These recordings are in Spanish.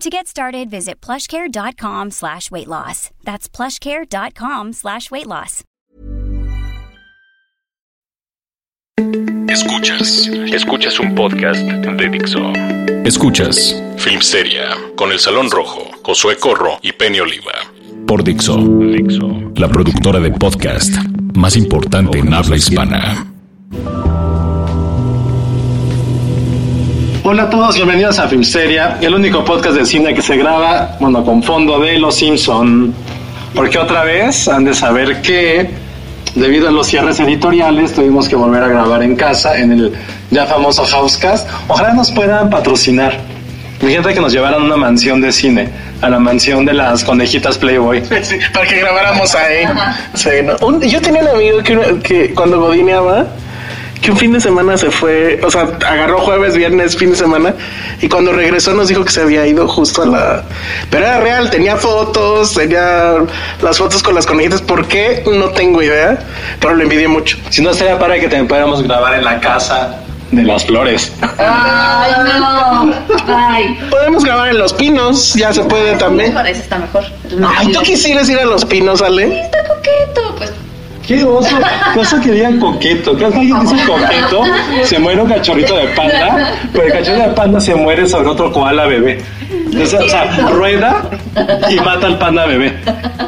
To get started, visit plushcare.com slash weight loss. That's plushcare.com slash weight loss. Escuchas, escuchas un podcast de Dixo. Escuchas Filmsteria con El Salón Rojo, Josué Corro y Penny Oliva. Por Dixo, Dixo, la productora de podcast más importante en habla hispana. Hola a todos, bienvenidos a Filmsteria, el único podcast de cine que se graba, bueno, con fondo de Los Simpson. Porque otra vez han de saber que, debido a los cierres editoriales, tuvimos que volver a grabar en casa, en el ya famoso Housecast. Ojalá nos puedan patrocinar. Imagínate que nos llevaran a una mansión de cine, a la mansión de las conejitas Playboy. para que grabáramos ahí. Sí, ¿no? Un- yo tenía un amigo que, que cuando godineaba, que un fin de semana se fue, o sea, agarró jueves, viernes, fin de semana, y cuando regresó nos dijo que se había ido justo a la... Pero era real, tenía fotos, tenía las fotos con las conejitas, ¿por qué? No tengo idea, pero lo envidié mucho. Si no estaría para que también pudiéramos grabar en la casa de las flores. Ay, no. Ay. Podemos grabar en Los Pinos, ya se puede también. Parece está mejor. Ay, ¿tú quisieras ir a Los Pinos, Ale? Está coqueto, pues. Qué oso, qué oso que digan coqueto. Cada vez que alguien dice coqueto, se muere un cachorrito de panda, pero el cachorrito de panda se muere sobre otro koala bebé. Entonces, o sea, rueda y mata al panda bebé.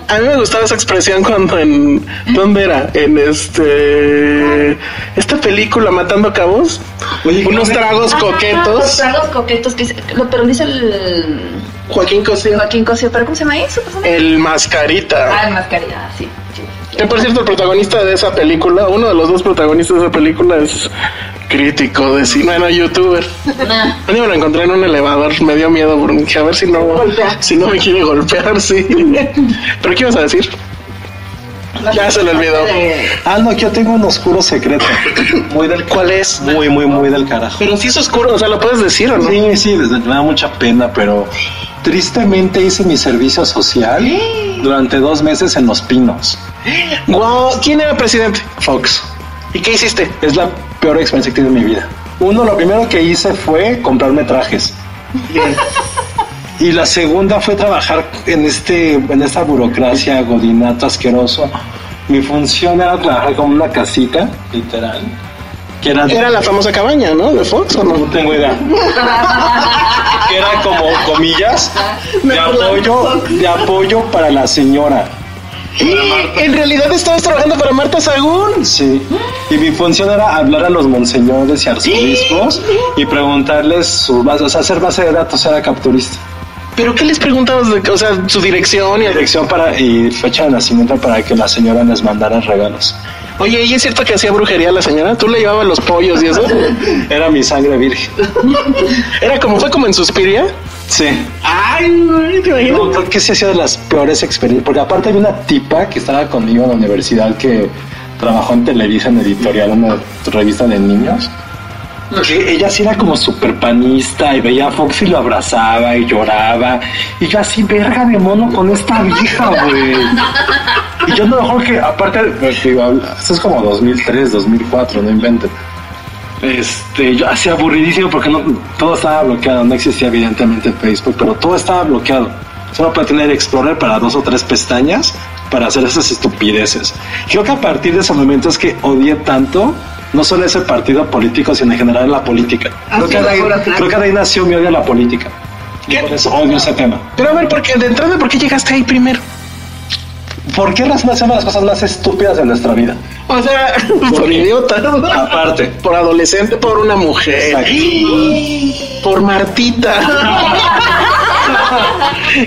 A mí me gustaba esa expresión cuando en. ¿Dónde era? En este. Esta película, Matando Cabos. Oye, unos ¿qué- tragos Los coquetos. tragos coquetos que dice, lo- pero dice el Joaquín Cosío. Joaquín Cosío, pero ¿cómo se llama eso? El Mascarita. Ah, el mascarilla, sí. sí. Que por cierto, el protagonista de esa película, uno de los dos protagonistas de esa película es crítico de cine, bueno, youtuber. Ah. Un día me lo encontré en un elevador, me dio miedo, a ver si no, si no me quiere golpear, sí. ¿Pero qué ibas a decir? Ya se le olvidó. Ah, no, yo tengo un oscuro secreto. Muy del ¿Cuál es? Muy, muy, muy del carajo. Pero si es oscuro, o sea, ¿lo puedes decir o no? Sí, sí, desde- me da mucha pena, pero tristemente hice mi servicio social durante dos meses en Los Pinos. Guau, ¿quién era presidente? Fox. ¿Y qué hiciste? Es la peor experiencia que he tenido en mi vida. Uno, lo primero que hice fue comprarme trajes. Y la segunda fue trabajar en este, en esta burocracia godinato asqueroso. Mi función era trabajar como una casita, literal. Que era, Era la famosa cabaña, ¿no? De Fox o no no? tengo idea. que era como comillas de apoyo, de apoyo para la señora. En realidad estabas trabajando para Marta Sagún. Sí. Y mi función era hablar a los monseñores y arzobispos y preguntarles su base, o sea, hacer base de datos, era capturista. ¿Pero qué les preguntabas? De, o sea, su dirección y... Dirección para y fecha de nacimiento para que la señora les mandara regalos. Oye, ¿y es cierto que hacía brujería la señora? ¿Tú le llevabas los pollos y eso? Era mi sangre virgen. Era como, fue como en Suspiria. Sí. Ay, güey, te No, imagino. creo que sí ha sido de las peores experiencias. Porque aparte había una tipa que estaba conmigo en la universidad que trabajó en Televisa en editorial, una revista de niños. Que ella sí era como súper panista y veía a Fox y lo abrazaba y lloraba. Y yo así, verga de mono con esta vieja, güey. Y yo no mejor que, aparte, pues, digo, esto es como 2003, 2004, no inventen. Este, yo así aburridísimo porque no, todo estaba bloqueado, no existía evidentemente Facebook, pero todo estaba bloqueado. Solo para tener Explorer para dos o tres pestañas para hacer esas estupideces. Creo que a partir de ese momento es que odié tanto, no solo ese partido político, sino en general la política. Creo que, de ahí, creo que de ahí nació mi odio a la política. Y por eso odio ese tema. Pero a ver, porque de entrada, ¿por qué llegaste ahí primero? ¿Por qué razón hacemos las cosas más estúpidas de nuestra vida? O sea, por idiota. Aparte. Por adolescente, por una mujer. Por Martita.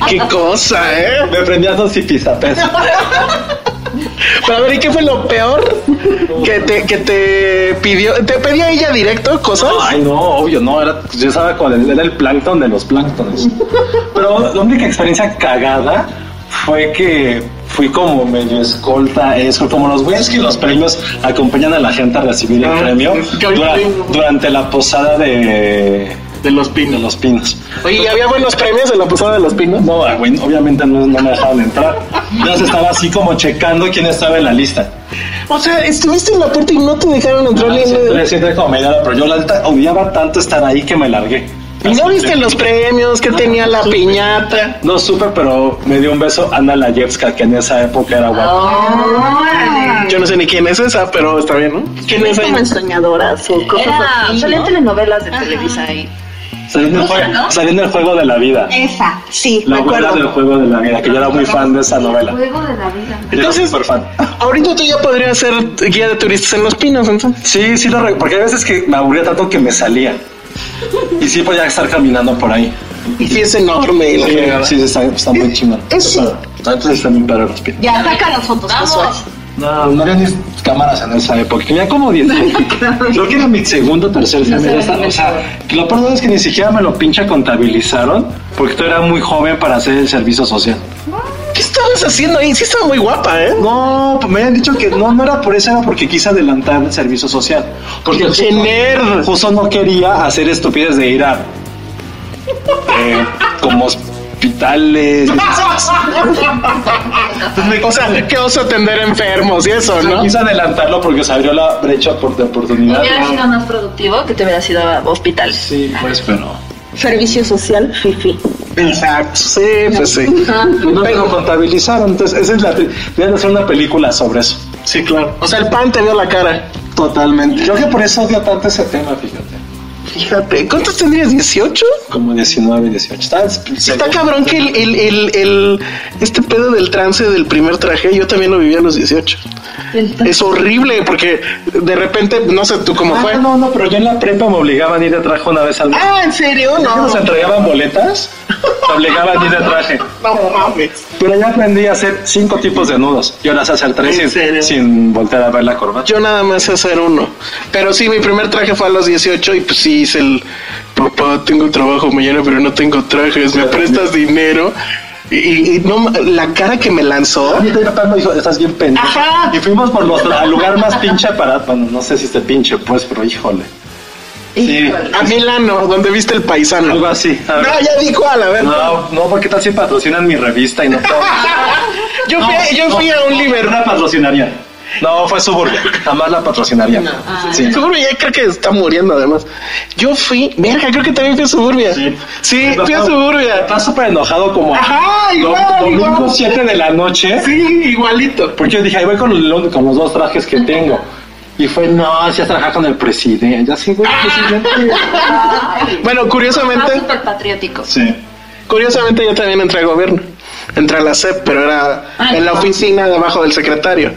Qué cosa, ¿eh? Me prendía dos zipizapes. Pero a ver, ¿y qué fue lo peor que te, que te pidió? ¿Te pedía ella directo cosas? Ay, no, obvio, no. Era, yo estaba con el, era el plancton de los planctones. Pero la única experiencia cagada fue que fui como medio escolta, es como los güeyes que los premios acompañan a la gente a recibir el Ah, premio dura- durante la posada de, De los de pinos. los pinos. Oye, ¿y había buenos premios en la posada de los pinos? No, ah, güey, obviamente no, no me dejaban entrar. Ya se estaba así como checando quién estaba en la lista. O sea, estuviste en la puerta y no te dejaron entrar ni Siempre, siempre como pero yo la odiaba tanto estar ahí que me largué. ¿Y no viste los premios que tenía la piñata? No supe, pero me dio un beso Ana Layevska, que en esa época era guapa. Yo no sé ni quién es esa, pero está bien, ¿no? ¿Quién es como ella? en soñadoras o cosas Era- así. salía en ¿no? telenovelas de Televisa ahí. Salió en el juego, el juego de la vida. Esa, sí, La acuerdo. del juego de la vida, que yo era muy fan de esa novela. Juego de la vida. Yo era Entonces- súper fan. Ahorita tú ya podrías ser guía de turistas en los pinos, entonces. Sí, sí, lo re- porque hay veces que me aburría tanto que me salía. Y sí podía estar caminando por ahí. Y sí es enorme. la Sí, sí, está, está muy chingón. Eso. Entonces están bien padres los pinos. Ya, saca las fotos, Josué. No, no había ni cámaras en esa época. Tenía como 10 Creo que era mi segundo o tercer semestre. O sea, lo peor es que ni siquiera me lo pinche contabilizaron porque tú era muy joven para hacer el servicio social. ¿Qué estabas haciendo ahí? Sí estaba muy guapa, ¿eh? No, pues me habían dicho que no, no era por eso, era porque quise adelantar el servicio social. Porque ¡Qué nerd! justo no quería hacer estupidez de ir a eh, como hospitales. O sea, que oso atender enfermos y eso, ¿no? Quise adelantarlo porque se abrió la brecha por, de oportunidad. Hubiera sido más productivo que te hubiera sido a hospital. Sí, pues, pero. Servicio social, fifi. Exacto. Sí, pues sí. No me lo contabilizaron, entonces esa es la. Deben hacer una película sobre eso. Sí, claro. O sea, el pan te vio la cara. Totalmente. Creo que por eso odio tanto ese tema, fíjate. Fíjate, ¿cuántos tendrías? ¿18? Como 19, 18. Está, Está cabrón que el, el, el, el- este pedo del trance del primer traje, yo también lo viví a los 18. Es horrible porque de repente, no sé tú cómo fue. Ah, no, no, pero yo en la prepa me obligaban a ir de traje una vez al mes. Ah, ¿en serio? ¿No No. nos entregaban boletas? Me obligaban a ir de traje. No mames. Pero ya aprendí a hacer cinco tipos de nudos. Y ahora sé hacer tres ¿En sin, sin voltear a ver la corbata. Yo nada más sé hacer uno. Pero sí, mi primer traje fue a los 18 y pues sí hice el papá, tengo trabajo mañana, pero no tengo trajes, me prestas dinero. Y, y no, la cara que me lanzó. A mí papá me dijo, estás bien pendejo. Ajá. Y fuimos por los, al lugar más pinche para... Bueno, no sé si este pinche, pues, pero híjole. Sí, A Milano, donde viste el paisano. algo así. No, ya di cuál, a ver. No, no, porque tal si patrocinan mi revista y no puedo. Yo fui, yo fui a un Liverpool. la patrocinaría. No, fue Suburbia. Jamás la patrocinaría. Sí. Suburbia ya creo que está muriendo además. Yo fui, verga, creo que también fui a Suburbia. Sí, fui a Suburbia. Estás súper enojado como Ajá, igual, domingo igual. 7 de la noche. Sí, igualito. Porque yo dije, ahí voy con, con los dos trajes que tengo. Y fue, no, si has trabajado con el presidente. Así, güey, presidente. Bueno, curiosamente, súper patriótico. Sí. curiosamente yo también entré a gobierno. Entré a la CEP, pero era Ah, en la no. oficina debajo del secretario.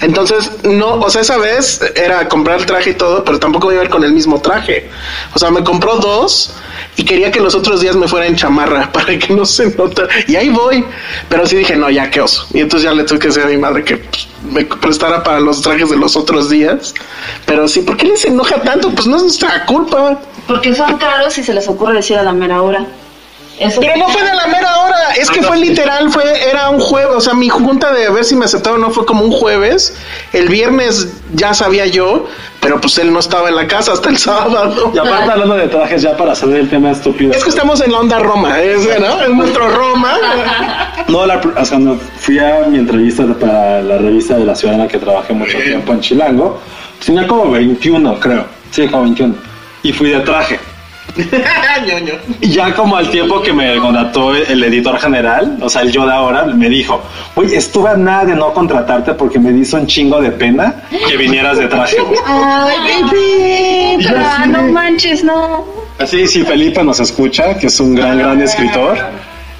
Entonces, no, o sea, esa vez era comprar el traje y todo, pero tampoco iba a ir con el mismo traje. O sea, me compró dos y quería que los otros días me fuera en chamarra para que no se nota. Y ahí voy. Pero sí dije, no, ya qué oso. Y entonces ya le tuve que decir a mi madre que pues, me prestara para los trajes de los otros días. Pero sí, ¿por qué les enoja tanto? Pues no es nuestra culpa. Porque son caros y se les ocurre decir a la mera hora. Eso Pero no fue de la mera hora, es que fue literal, fue, era un jueves, o sea, mi junta de ver si me aceptaban no fue como un jueves, el viernes ya sabía yo, pero pues él no estaba en la casa hasta el sábado. Y aparte hablando de trajes ya para saber el tema estúpido. Es que estamos en la onda Roma, es, ¿no? Es nuestro Roma. No, la, o sea, cuando fui a mi entrevista para la revista de la ciudad en la que trabajé mucho tiempo en Chilango, tenía como 21, creo. Sí, como 21. Y fui de traje. Y ya como al tiempo que me contrató el editor general, o sea, el yo de ahora, me dijo, oye, estuve a nada de no contratarte porque me hizo un chingo de pena que vinieras de traje. Ay, no manches, no. Así, si Felipe nos escucha, que es un gran, gran escritor,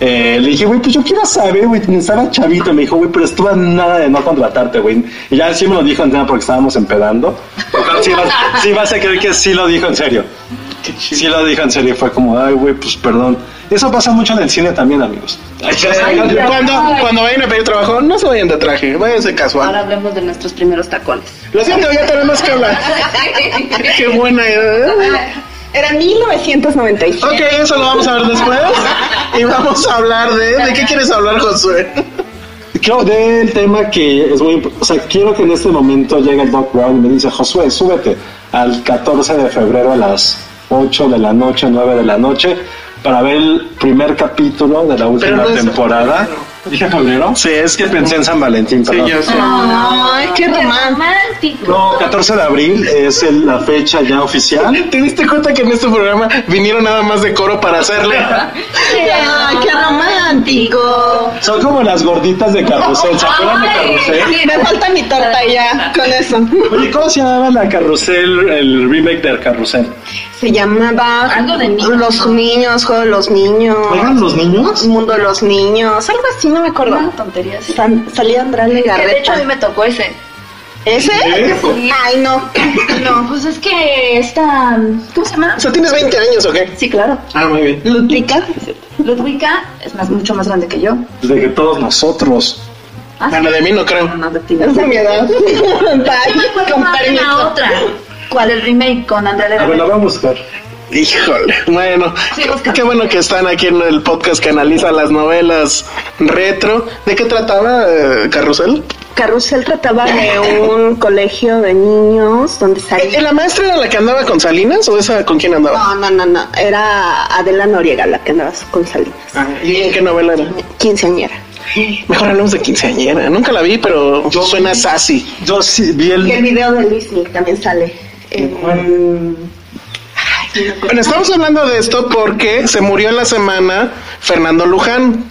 eh, le dije, güey, pues yo quiero saber, güey, estaba chavito. Me dijo, güey, pero estuve a nada de no contratarte, güey. Y ya sí me lo dijo en tema porque estábamos empedando. Sí vas, sí vas a creer que sí lo dijo en serio. Sí lo dijo en serio. Fue como, ay, güey, pues perdón. Eso pasa mucho en el cine también, amigos. Cuando, cuando vayan a pedir trabajo, no se vayan de traje, váyanse casual. Ahora hablemos de nuestros primeros tacones. Lo siento, ya tenemos que hablar. Qué buena idea. Era 1997. Ok, eso lo vamos a ver después. Y vamos a hablar de. ¿De qué quieres hablar, Josué? Quiero del tema que es muy importante. O sea, quiero que en este momento llegue el Doc Brown y me dice, Josué, súbete al 14 de febrero a las 8 de la noche, 9 de la noche, para ver el primer capítulo de la última no temporada. ¿Dije febrero? Sí, es que pensé en San Valentín, Sí, yo sé. Ay, qué romántico. No, 14 de abril es el- la fecha ya oficial. ¿Te diste cuenta que en este programa vinieron nada más de coro para hacerle? Ay, qué romántico. Son como las gorditas de carrusel, ¿se acuerdan de carrusel? Me falta mi torta ya con eso. Oye, ¿cómo se llamaba la carrusel, el remake del carrusel? Se llamaba Algo de niños. Los niños, Juego de los niños. ¿Eran los niños? Mundo de los niños, algo así, no me acuerdo. No, tonterías. San- salía Andrés Que de hecho a Legarreta. mí me tocó ese. ¿Ese? Ay, no. No, pues es que esta. ¿Cómo se llama? O sea, ¿tienes 20 años o qué? Sí, claro. Ah, muy bien. Ludwika. Ludwika es más, mucho más grande que yo. Desde que todos nosotros. Ah, Bueno, de mí no creo. no, de ti. Es de mi edad. Bye, con la permiso. otra. ¿Cuál? El remake con Andrea A ver, la Legarreta. vamos a buscar. Híjole, bueno, Sí, qué bueno que están aquí en el podcast que analiza las novelas retro. ¿De qué trataba eh, Carrusel? Carrusel trataba de un colegio de niños donde ¿Eh, salía. ¿La maestra era la que andaba con Salinas o esa con quién andaba? No, no, no, no. Era Adela Noriega la que andaba con Salinas. Ah, ¿Y en qué novela era? Quinceañera. Mejor hablamos de quinceañera. Nunca la vi, pero suena sassy. Yo sí vi Y el el. video de Luismi también sale. en- Bueno, estamos hablando de esto porque se murió en la semana Fernando Luján,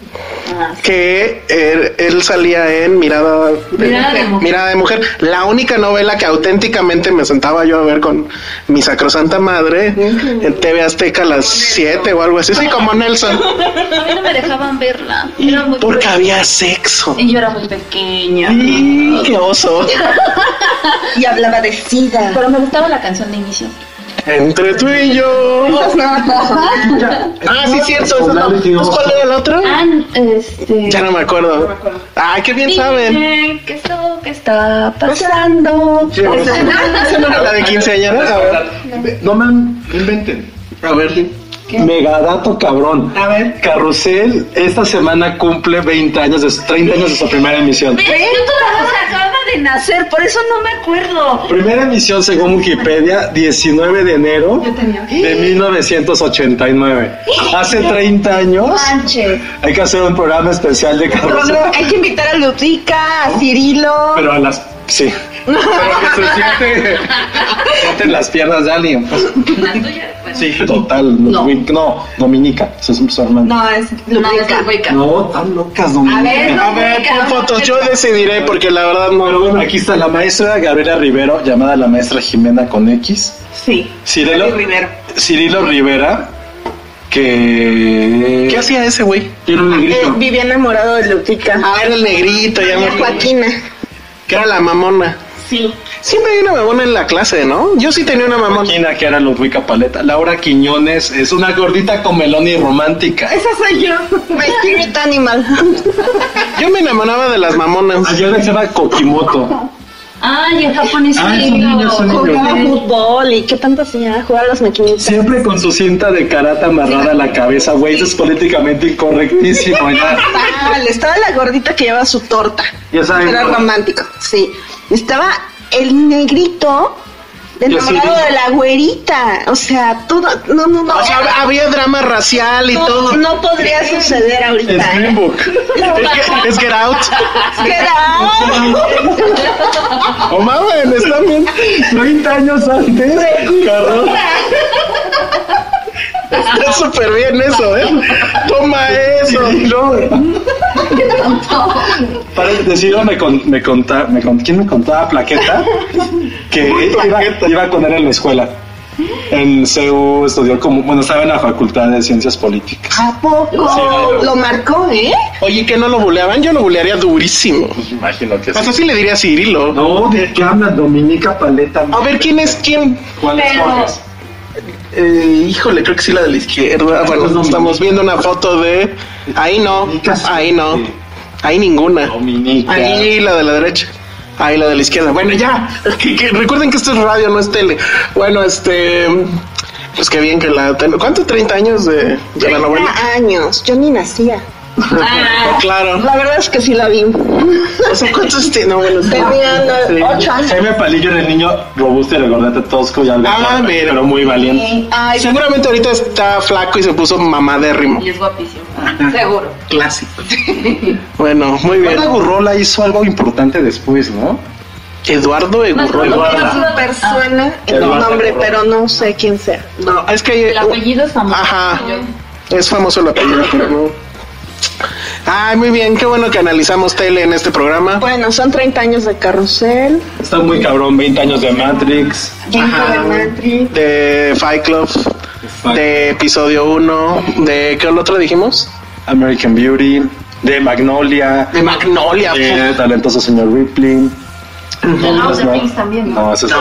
Ah, que él, él salía en Mirada Mirada de mujer. Mirada de Mujer, la única novela que auténticamente me sentaba yo a ver con mi sacrosanta madre en TV Azteca a las 7 o algo así, sí, como Nelson, A mí no me dejaban verla. Era muy porque cruel. había sexo. Y yo era muy pequeña. ¡Y ¡Qué oso! Y hablaba de SIDA. Pero me gustaba la canción de inicio. Entre tú y yo. Ah, sí, cierto. esa no. Pues, ¿Cuál era la otra? Ah, este. Ya no me acuerdo. Ay, qué bien saben. Dime ¿Qué es lo que está pasando? ¿Esa no era la de quinceañera? A ver. No me inventen. A ver. Megadato cabrón. A ver. Carrusel esta semana cumple 20 años, de, 30 años de su primera emisión. Yo todavía se acaba de nacer, por eso no me acuerdo. Primera emisión según Wikipedia, 19 de enero de 1989. Hace 30 años Manches. hay que hacer un programa especial de Carrusel. Hay que invitar a Ludwika, a Cirilo. Pero a las... Sí. Pero que se siente, sienten las piernas de alguien. pues. La tuya. Sí, total. No, no Dominica. Esa es su hermana. No, es. Ludwika. No, tan locas, Dominica. A ver, A ver, fotos. Yo decidiré porque la verdad no. Pero bueno, aquí está la maestra Gabriela Rivero, llamada la maestra Jimena con X. Sí. Cirilo. Cirilo Rivera, que... ¿Qué hacía ese güey? Era un Eh, vivía enamorado de Ludwika. Ah, era el negrito, ya me Y Joaquina. Que era la mamona. Sí. Siempre hay una mamona en la clase, ¿no? Yo sí tenía una mamona. Joaquina, que era Ludwika Paleta. Laura Quiñones es una gordita con melón y romántica. Esa soy yo. My spirit animal. Yo me enamoraba de las mamonas. Ayer llama Kokimoto. Ay, en japonés. Ah. Jugaba fútbol y qué tanto hacía. Jugar a las maquinitas. Siempre con su cinta de karate amarrada a la cabeza, güey. Eso es políticamente incorrectísimo. Ya. Tal, Estaba la gordita que llevaba su torta. Ya saben, Era romántico, sí. Estaba el negrito enamorado de la güerita. O sea, todo. No, no, no. O sea, hab- había drama racial y no, todo. no podría suceder ahorita. Es ¿eh? Green Book. Es, Get- es Get Out. Get out. O mamen, están bien. 30 años antes, Carlos. Está súper bien eso, ¿eh? Toma eso. No. Para decir, me, con, me contaba, me con- ¿quién me contaba Plaqueta? Que iba, iba con él en la escuela. En CEU estudió como, bueno, estaba en la Facultad de Ciencias Políticas. ¿A poco? Lo marcó, ¿eh? Oye, que no lo buleaban, yo lo bulearía durísimo. Imagino que sea, sí le diría a Cirilo. No, ¿de qué habla Dominica Paleta? A ver, ¿quién es quién? ¿Cuál es Pero-? Eh, híjole, creo que sí la de la izquierda. Bueno, estamos viendo una foto de... Ahí no, ahí no. Ahí ninguna. Dominica. Ahí la de la derecha. Ahí la de la izquierda. Bueno, ya. Que- que- recuerden que esto es radio, no es tele. Bueno, este... Pues qué bien que la... ¿Cuánto? ¿30 años de, de la novela? 30 años. Yo ni nacía. Ah, Claro. La verdad es que sí la vi. O sea, ¿cuántos tiene? No, bueno, sí. Tenía Sí. no, ocho años. Jaime Palillo era el niño robusto y regordete tosco y algo Ah, mira. pero muy valiente. Ay, Seguramente ahorita está flaco y se puso mamadérrimo. y es guapísimo. Seguro. Clásico. Bueno, muy bien. Eduardo Gurrola hizo algo importante después, ¿no? Eduardo Egurrola. Eduardo. súper suena el Eduardo. nombre, pero no sé quién sea. No, es que... El apellido es famoso. Ajá. Es famoso el apellido, pero no. Ay, muy bien, qué bueno que analizamos tele en este programa. Bueno, son 30 años de carrusel. Está muy cabrón, 20 años de Matrix. Ajá. de Matrix. De Fight Club, de episodio 1, de ¿qué otro dijimos? American Beauty, de Magnolia, De Magnolia. de Talentoso Señor Ripley. De Outer Things también, ¿no? No, eso es...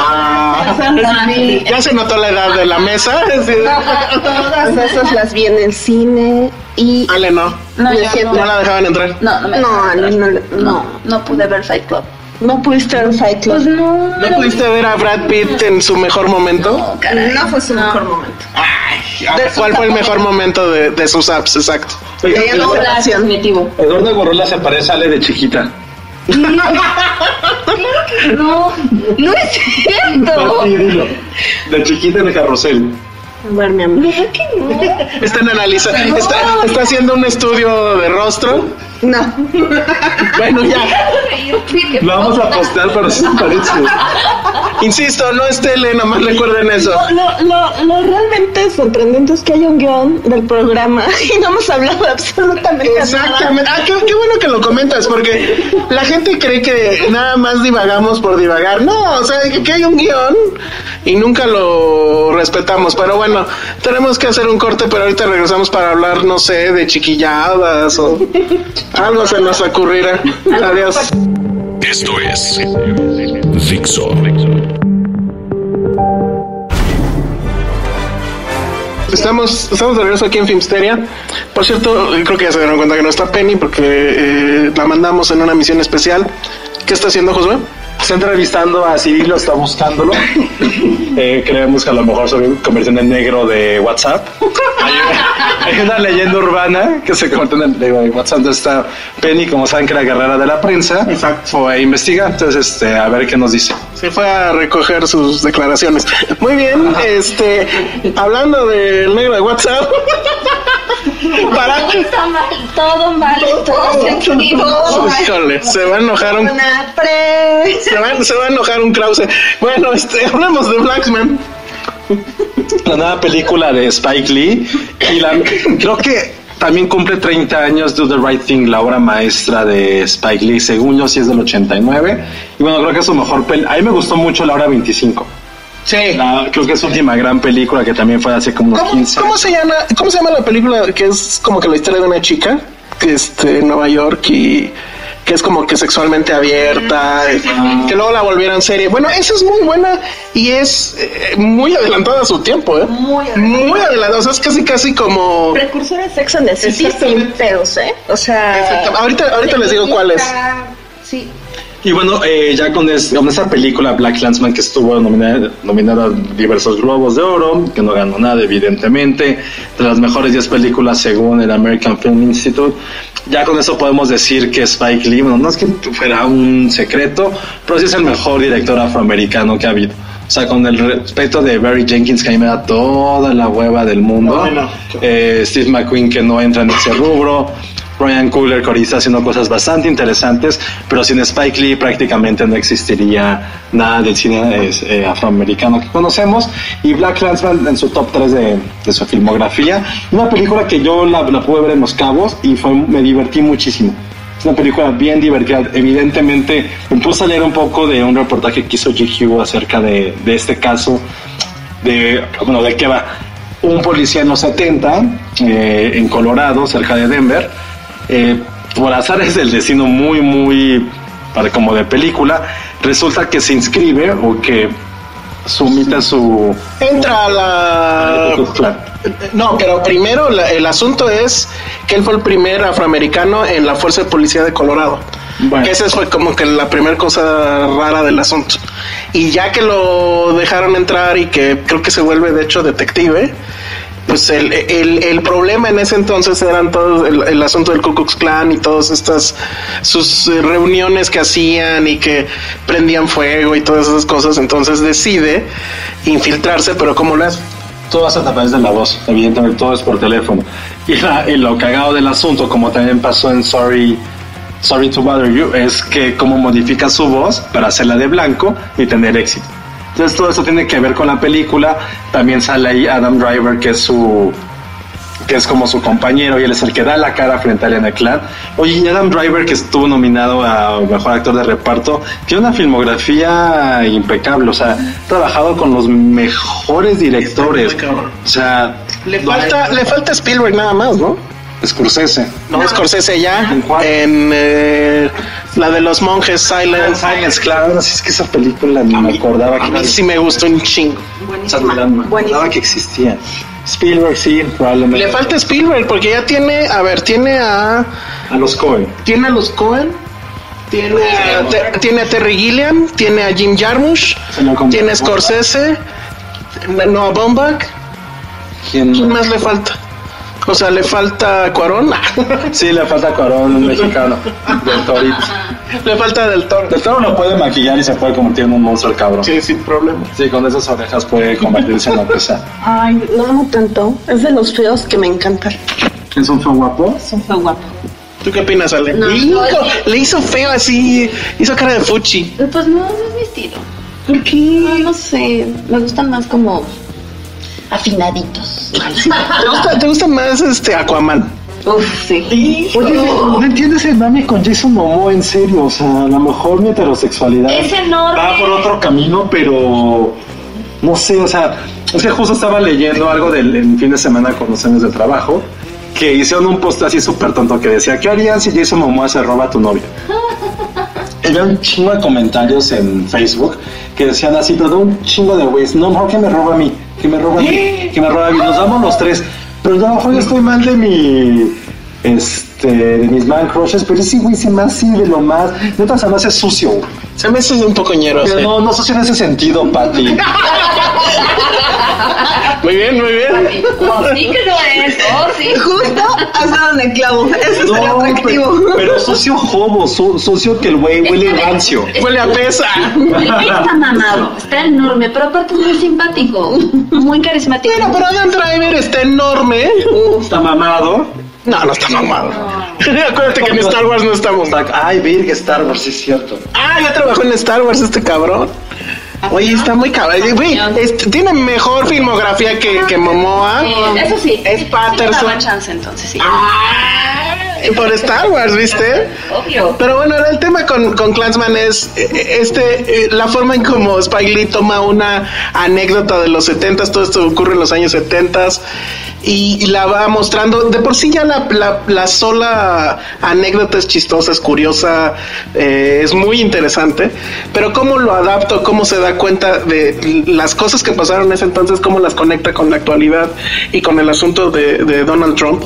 Ya se notó la edad de la mesa. Todas esas las vi en el cine y Ale, no. No, No la dejaban entrar. No, no me No, no, no, no. no pude ver Fight Club. no pudiste ver Fight Club. Pues no. ¿No pudiste ver a Brad Pitt en su mejor momento? caray. No fue su No. mejor momento. ¿Cuál fue el mejor momento de, de sus apps? Exacto. De No. Eduardo Gurrola se parece a Ale de chiquita. No, no es cierto. De chiquita en el carrusel. A ver, mi amor. Están analizando, está, está haciendo un estudio de rostro. No. Bueno, ya. Lo vamos a postear, pero sí se parece. Insisto, no es tele, nomás recuerden eso. Lo, lo, lo realmente sorprendente es que hay un guion del programa y no hemos hablado absolutamente nada. Exactamente. Ah, qué, qué bueno que lo comentas, porque la gente cree que nada más divagamos por divagar. No, o sea, que hay un guion y nunca lo respetamos. Pero bueno, tenemos que hacer un corte, pero ahorita regresamos para hablar, no sé, de chiquilladas o algo se nos ocurrirá. Adiós. Esto es Dixo. Estamos, estamos de regreso aquí en Filmsteria. Por cierto, creo que ya se dieron cuenta que no está Penny porque eh, la mandamos en una misión especial. ¿Qué está haciendo Josué? Está entrevistando a Cirilo, está buscándolo. Eh, creemos que a lo mejor se convirtió en el negro de WhatsApp. Hay, hay una leyenda urbana que se convierte en el negro de WhatsApp. Entonces está Penny, como saben que era guerrera de la prensa, fue a investigar. Entonces, este, a ver qué nos dice. Se fue a recoger sus declaraciones. Muy bien, este, hablando del negro de WhatsApp. para Está mal, todo mal, todo sentido. Híjole, se va a enojar un Una pre. se va, se va a enojar un Krause. Bueno, este, hablemos de Blacksman. La nueva película de Spike Lee. Y la, creo que también cumple 30 años Do the Right Thing, la obra maestra de Spike Lee. Según yo, sí es del 89. Y bueno, creo que es su mejor película. A mí me gustó mucho la hora 25. Sí. La- creo que es su última gran película que también fue hace como unos ¿Cómo, 15 cómo años. se llama, ¿Cómo se llama la película que es como que la historia de una chica que este, en Nueva York y que es como que sexualmente abierta, y que luego la volvieron serie? Bueno, esa es muy buena y es eh, muy adelantada a su tiempo, ¿eh? Muy Muy adelantada, o sea, es casi casi como... Precursora de Sex and the City Exactamente. sin pedos, ¿eh? O sea. Ahorita, ahorita les digo cuál es. Sí. Y bueno, eh, ya con, es- con esta película Black Landsman que estuvo nominada, nominada a diversos globos de oro, que no ganó nada evidentemente, de las mejores 10 películas según el American Film Institute, ya con eso podemos decir que Spike Lee, bueno, no es que fuera un secreto, pero sí es el mejor director afroamericano que ha habido. O sea, con el respeto de Barry Jenkins, que a mí me da toda la hueva del mundo. No. Eh, Steve McQueen, que no entra en ese rubro. Ryan Coogler, que haciendo cosas bastante interesantes, pero sin Spike Lee prácticamente no existiría nada del cine eh, afroamericano que conocemos. Y Black Clansman en su top 3 de, su filmografía. Una película que yo la, pude ver en Los Cabos y fue, me divertí muchísimo. Es una película bien divertida. Evidentemente, me puse a leer un poco de un reportaje que hizo GQ acerca de, de este caso. de, bueno, ¿de qué va? Un policía en los 70, eh, en Colorado, cerca de Denver, eh, por azares del destino muy, muy, para, como de película, resulta que se inscribe o que sumita su... Entra a la... No, pero primero la- el asunto es que él fue el primer afroamericano en la Fuerza de Policía de Colorado. Bueno. Que esa fue como que la primera cosa rara del asunto. Y ya que lo dejaron entrar y que creo que se vuelve de hecho detective, pues el, el, el problema en ese entonces eran todo el, asunto del Ku Klux Klan y todas estas sus eh, reuniones que hacían y que prendían fuego y todas esas cosas. Entonces decide infiltrarse, pero ¿cómo lo hace? Todo hace a través de la voz, evidentemente todo es por teléfono. Y, la- y lo cagado del asunto, como también pasó en Sorry, Sorry to Bother You, es que cómo modifica su voz para hacerla de blanco y tener éxito. Entonces todo eso tiene que ver con la película. También sale ahí Adam Driver, que es su que es como su compañero y él es el que da la cara frente a Ariana Clan. Oye, y Adam Driver, que estuvo nominado a Mejor Actor de Reparto, tiene una filmografía impecable, o sea, ha trabajado con los mejores directores. O sea, Le falta, le falta Spielberg nada más, ¿no? Scorsese. No, Scorsese ya. ¿En cuál? En eh, la de los monjes Silent. Silence, claro, no sé, es que esa película ni me acordaba A que mí sí me gustó un chingo. o sea, me acordaba que existía. Spielberg, sí, probablemente. Le falta Spielberg porque ya tiene, a ver, tiene a a los Cohen. tiene a los Cohen, tiene a, Te- tiene a Terry Gilliam, tiene a Jim Jarmusch, tiene a Scorsese, Noah Baumbach. ¿Quién? ¿Quién más le falta? O sea, le falta Cuarón. Sí, le falta Cuarón, un mexicano. Del Torito. le falta Del Toro. Del Toro lo puede maquillar y se puede convertir en un monstruo el cabrón. Sí, sin problema. Sí, con esas orejas puede convertirse en lo que sea. Ay, lo amo tanto. Es de los feos que me encantan. ¿Es un feo guapo? Es un feo guapo. ¿Tú qué opinas, Ale? No, no, le hizo feo así, hizo cara de fuchi. Pues no, no es mi estilo. ¿Por qué? No, no sé. Me gustan más como afinaditos. ¿Te gusta, te gusta más este Aquaman? Uf, sí. Oye, no entiendes el mame con Jason Momoa, en serio. O sea, a lo mejor mi heterosexualidad Es enorme. va por otro camino, pero no sé, o sea, es que justo estaba leyendo algo del en fin de semana con los años de trabajo que hicieron un post así súper tonto que decía, ¿qué harían si Jason Momoa se roba a tu novia? Había un chingo de comentarios en Facebook que decían así, pero de un chingo de güeyes, no, mejor que me roba a mí, que me roba mí, que me roba nos damos los tres. Pero mejor yo estoy mal de mi, este, de mis man crushes, pero ese güey se me hace de lo más, neta se me hace sucio, güey. Se me hace un poco ñero. Pero sí. no, no sucio en ese sentido, Pati. Muy bien, muy bien. Oh, sí que lo es. Oh, sí. Justo has dado en el clavo. Eso es el No, atractivo. pero, pero sucio jobo, sucio que el güey huele rancio. Huele a pesa. Está mamado, está enorme, pero aparte es muy simpático, muy carismático. Bueno, pero Adam Driver está enorme. Está mamado. No, no está mamado. Acuérdate que en Star Wars no estamos. Ay, Virg, Star Wars, sí es cierto. Ah, ya trabajó en Star Wars este cabrón. Oye, está muy cabrón. Güey, este, tiene mejor filmografía que, que Momoa. Sí, eso sí. Es Sí Patterson. daba chance entonces, sí. Ah, por Star Wars, ¿viste? Obvio. Pero bueno, ahora el tema con, con Clansman es eh, este eh, la forma en como Spike Lee toma una anécdota de los 70 todo esto ocurre en los años 70 y, la va mostrando. De por sí ya la, la, la sola anécdota es chistosa, es curiosa, eh, es muy interesante, pero cómo lo adapta, cómo se da cuenta de las cosas que pasaron en ese entonces, cómo las conecta con la actualidad y con el asunto de, de Donald Trump,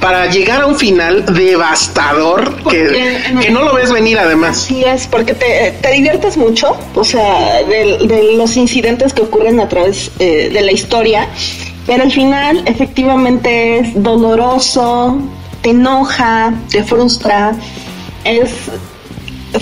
para llegar a un final devastador que, Porque- que no lo ves venir además. Así es, porque te, te diviertes mucho, o sea, de, de los incidentes que ocurren a través eh, de la historia, pero al final efectivamente es doloroso, te enoja, te frustra, es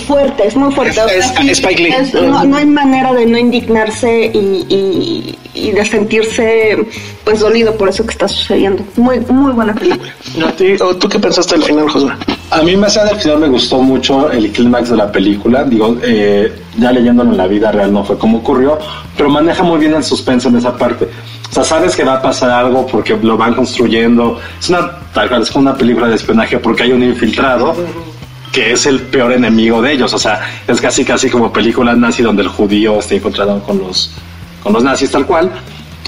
fuerte, es muy fuerte. Es- O sea, es- sí, Spike Lee. es- no, no hay manera de no indignarse y, y- y de sentirse pues dolido por eso que está sucediendo. Muy, muy buena película. ¿A ti- o ¿Tú qué pensaste del final, Josué? A mí más allá del final me gustó mucho el clímax de la película. Digo, eh, ya leyéndolo en la vida real no fue como ocurrió, pero maneja muy bien el suspenso en esa parte. O sea, sabes que va a pasar algo porque lo van construyendo. Es una, tal es como una película de espionaje porque hay un infiltrado que es el peor enemigo de ellos. O sea, es casi casi como película nazi donde el judío está encontrado con los, con los nazis tal cual.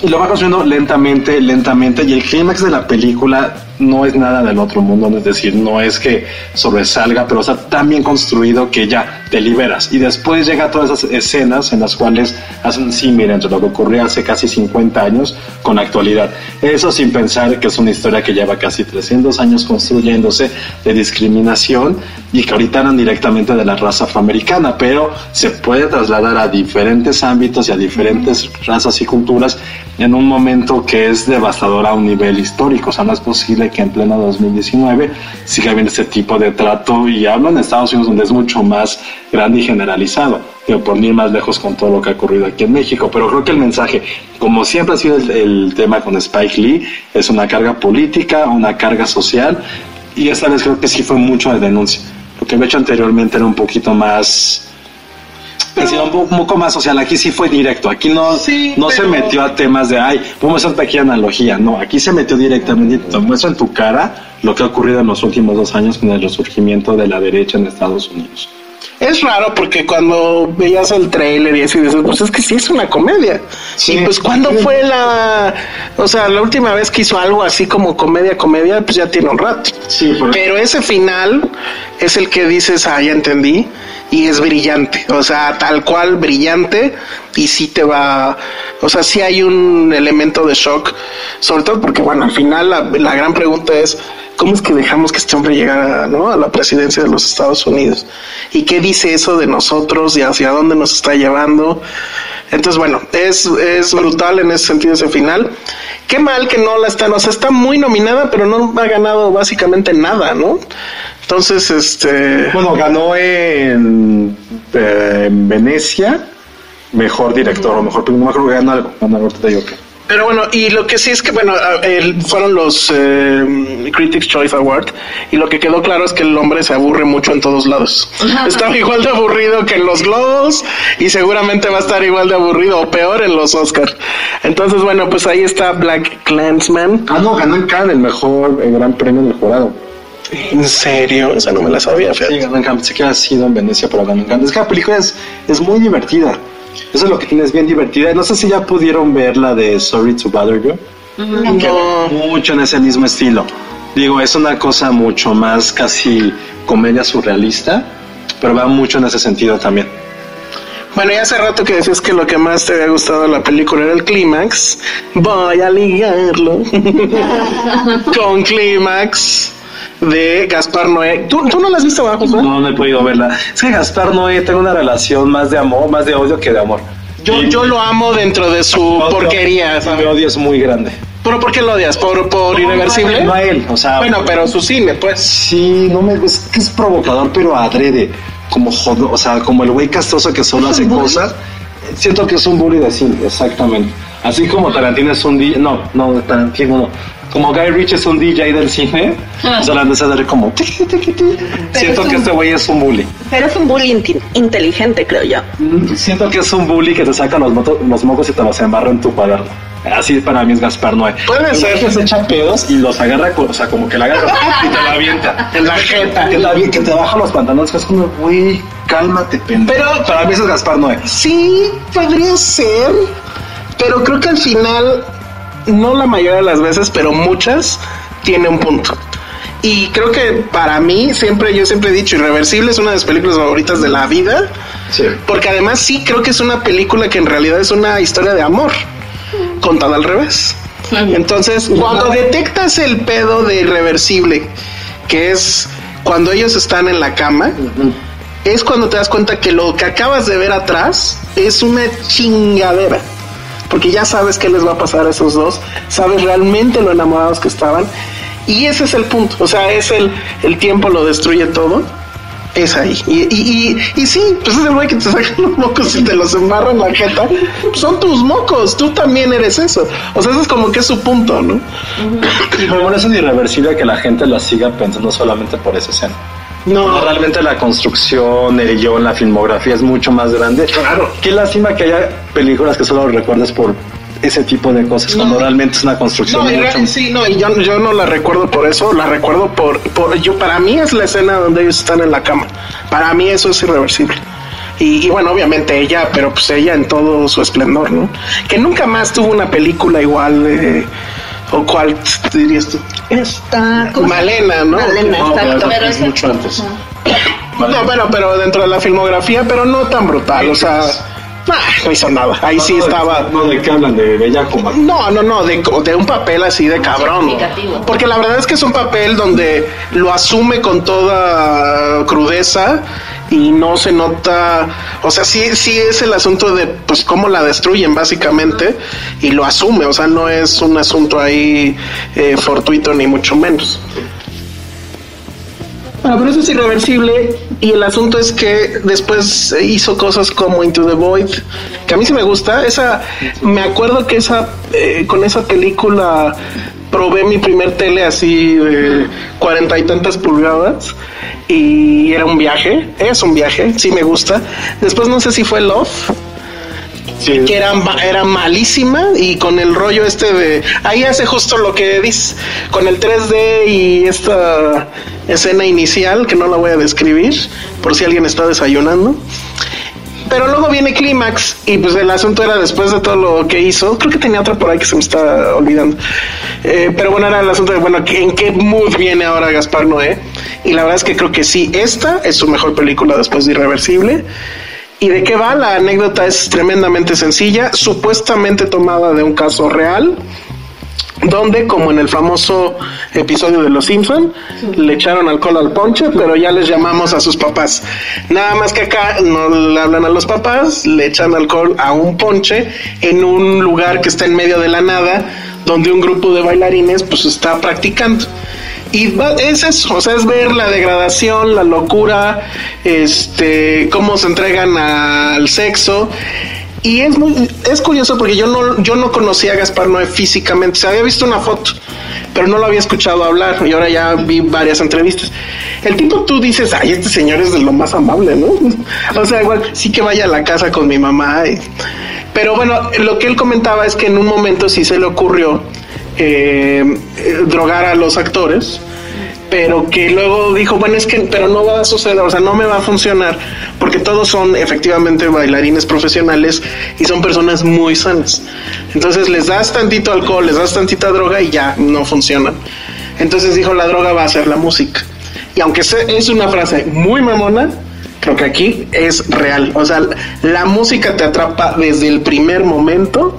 y lo va construyendo lentamente, lentamente, y el clímax de la película no es nada del otro mundo, es decir, no es que sobresalga, pero está tan bien construido que ya te liberas. Y después llega todas esas escenas en las cuales hacen símil entre lo que ocurrió hace casi 50 años con la actualidad. Eso sin pensar que es una historia que lleva casi 300 años construyéndose de discriminación y que ahorita eran directamente de la raza afroamericana, pero se puede trasladar a diferentes ámbitos y a diferentes razas y culturas en un momento que es devastador a un nivel histórico. O sea, no es posible que en pleno 2019 siga habiendo ese tipo de trato y hablo en Estados Unidos donde es mucho más grande y generalizado. Digo, por ir más lejos con todo lo que ha ocurrido aquí en México. Pero creo que el mensaje, como siempre ha sido el, el tema con Spike Lee, es una carga política, una carga social y esta vez creo que sí fue mucho de denuncia. Lo que he hecho anteriormente era un poquito más ha sido un poco más social. Aquí sí fue directo. Aquí no, Sí, no se metió a temas de, ay, vamos a hacer pequeña analogía. No, aquí se metió directamente te muestra en tu cara lo que ha ocurrido en los últimos dos años con el resurgimiento de la derecha en Estados Unidos. Es raro porque cuando veías el trailer y así dices, pues es que sí es una comedia. Sí. Y pues cuando fue la, o sea, la última vez que hizo algo así como comedia, comedia, pues ya tiene un rato. Sí, por- Pero ese final es el que dices, ah, ya entendí, y es brillante, o sea, tal cual brillante, y sí te va, o sea, sí hay un elemento de shock, sobre todo porque, bueno, al final la, la gran pregunta es, ¿cómo es que dejamos que este hombre llegara a la presidencia de los Estados Unidos? ¿Y qué dice eso de nosotros y hacia dónde nos está llevando? Entonces, bueno, es, es brutal en ese sentido ese final. Qué mal que no la están, o sea, está muy nominada, pero no ha ganado básicamente nada, ¿no? Entonces, este... Bueno, ganó en, eh, en Venecia mejor director o mejor. No me acuerdo que ganó algo. Ganó algo, te digo que. Pero bueno, y lo que sí es que, bueno, fueron los eh, Critics' Choice Award, y lo que quedó claro es que el hombre se aburre mucho en todos lados. Estaba igual de aburrido que en los Globos, y seguramente va a estar igual de aburrido o peor en los Oscars. Entonces, bueno, pues ahí está Black Clansman. Ah, no, ganó en Cannes el mejor el gran premio del jurado. En serio, esa no me la sabía, Sí, fíjate. ganó en Cannes. Pensé que había sido en Venecia, pero ganó en Cannes. Es que la película es, es muy divertida. Eso es lo que tiene, es bien divertida. No sé si ya pudieron ver la de Sorry to Bother You. Que va mucho en ese mismo estilo. Digo, es una cosa mucho más casi comedia surrealista, pero va mucho en ese sentido también. Bueno, y hace rato que decías que lo que más te había gustado de la película era el clímax. Voy a ligarlo con clímax de Gaspar Noé. ¿Tú, tú no la has visto, ¿verdad, Josué? No, no he podido verla. Es que Gaspar Noé tengo una relación más de amor, más de odio que de amor. Yo, yo lo amo dentro de su Odio- porquería. Mi odio es muy grande. ¿Pero por qué lo odias? ¿Por, por irreversible? No a él, o sea. Bueno, pero su cine, pues. Sí, no me es que es provocador, pero adrede. Como jodo, o sea, como el güey castroso que solo hace cosas. Siento que es un bully de cine, exactamente. Así como Tarantino es un DJ, no, no, Tarantino no. Como Guy Ritchie es un DJ del cine, solamente se hace como. tiqui, tiqui, tiqui. Siento es que un- este güey es un bully. Pero es un bullying inti- inteligente, creo yo. Siento que es un bully que te saca los, los mocos y te los embarra en tu cuaderno. Así para mí es Gaspar Noé. Puede ser. que se echa pedos y los agarra, o sea, como que la agarra y te la avienta. En la jeta. Que, te, que te baja los pantalones, que es como, güey, cálmate, pendejo. Pero- para mí eso es Gaspar Noé. Sí, podría ser. Pero creo que al final, no la mayoría de las veces, pero muchas, tiene un punto. Y creo que para mí, siempre, yo siempre he dicho, Irreversible es una de mis películas favoritas de la vida. Sí. Porque además sí creo que es una película que en realidad es una historia de amor, contada al revés. Entonces, cuando detectas el pedo de irreversible, que es cuando ellos están en la cama, es cuando te das cuenta que lo que acabas de ver atrás es una chingadera. Porque ya sabes qué les va a pasar a esos dos, sabes realmente lo enamorados que estaban. Y ese es el punto, o sea, es el, el tiempo lo destruye todo. Es ahí. Y, y, y, y sí, pues es el güey que te saca los mocos y te los embarra en la jeta. Son tus mocos, tú también eres eso. O sea, eso es como que es su punto, ¿no? Bueno, es irreversible que la gente la siga pensando solamente por esa escena. No, realmente la construcción, el guion, la filmografía es mucho más grande. Claro. Qué lástima que haya películas que solo recuerdes por ese tipo de cosas, cuando realmente es una construcción No, y mucho sí, no, y yo, yo no la recuerdo por eso, la recuerdo por, por, yo, para mí es la escena donde ellos están en la cama. Para mí eso es irreversible. Y, y, bueno, obviamente ella, pero pues ella en todo su esplendor, ¿no? Que nunca más tuvo una película igual, eh, o cuál dirías tú. Está Malena, ¿no? Malena, No, exacto. pero es mucho antes. No, bueno, pero dentro de la filmografía, pero no tan brutal, o sea, nah, no hizo nada. Ahí sí estaba. No, ¿de qué hablan? ¿De Bellaco? No, no, no, de, de un papel así de cabrón. Porque la verdad es que es un papel donde lo asume con toda crudeza y no se nota, o sea, sí, sí es el asunto de pues cómo la destruyen básicamente y lo asume, o sea, no es un asunto ahí eh, fortuito ni mucho menos. Bueno, pero eso es irreversible y el asunto es que después hizo cosas como Into the Void, que a mí sí me gusta. Esa, me acuerdo que esa, eh, con esa película probé mi primer tele así de cuarenta y tantas pulgadas y era un viaje, es un viaje, sí me gusta. Después no sé si fue Love, Sí, que era, era malísima y con el rollo este de ahí hace justo lo que dices con el 3D y esta escena inicial que no la voy a describir por si alguien está desayunando pero luego viene Clímax y pues el asunto era después de todo lo que hizo creo que tenía otra por ahí que se me está olvidando Eh, pero bueno era el asunto de bueno ¿en qué mood viene ahora Gaspar Noé? y la verdad es que creo que sí esta es su mejor película después de Irreversible ¿Y de qué va? La anécdota es tremendamente sencilla, supuestamente tomada de un caso real, donde, como en el famoso episodio de Los Simpson, le echaron alcohol al ponche, pero ya les llamamos a sus papás. Nada más que acá no le hablan a los papás, le echan alcohol a un ponche en un lugar que está en medio de la nada, donde un grupo de bailarines pues está practicando. Y es eso, o sea, es ver la degradación, la locura, este, cómo se entregan al sexo. Y es muy, es curioso porque yo no, yo no conocía a Gaspar Noé físicamente, se había visto una foto, pero no lo había escuchado hablar y ahora ya vi varias entrevistas. El tipo tú dices, ay, este señor es de lo más amable, ¿no? O sea, igual sí que vaya a la casa con mi mamá. Pero bueno, lo que él comentaba es que en un momento sí se le ocurrió eh, eh, drogar a los actores, pero que luego dijo, bueno, es que, pero no va a suceder, o sea, no me va a funcionar, porque todos son efectivamente bailarines profesionales y son personas muy sanas. Entonces les das tantito alcohol, les das tantita droga y ya no funcionan. Entonces dijo, la droga va a ser la música. Y aunque es una frase muy mamona, creo que aquí es real. O sea, la música te atrapa desde el primer momento.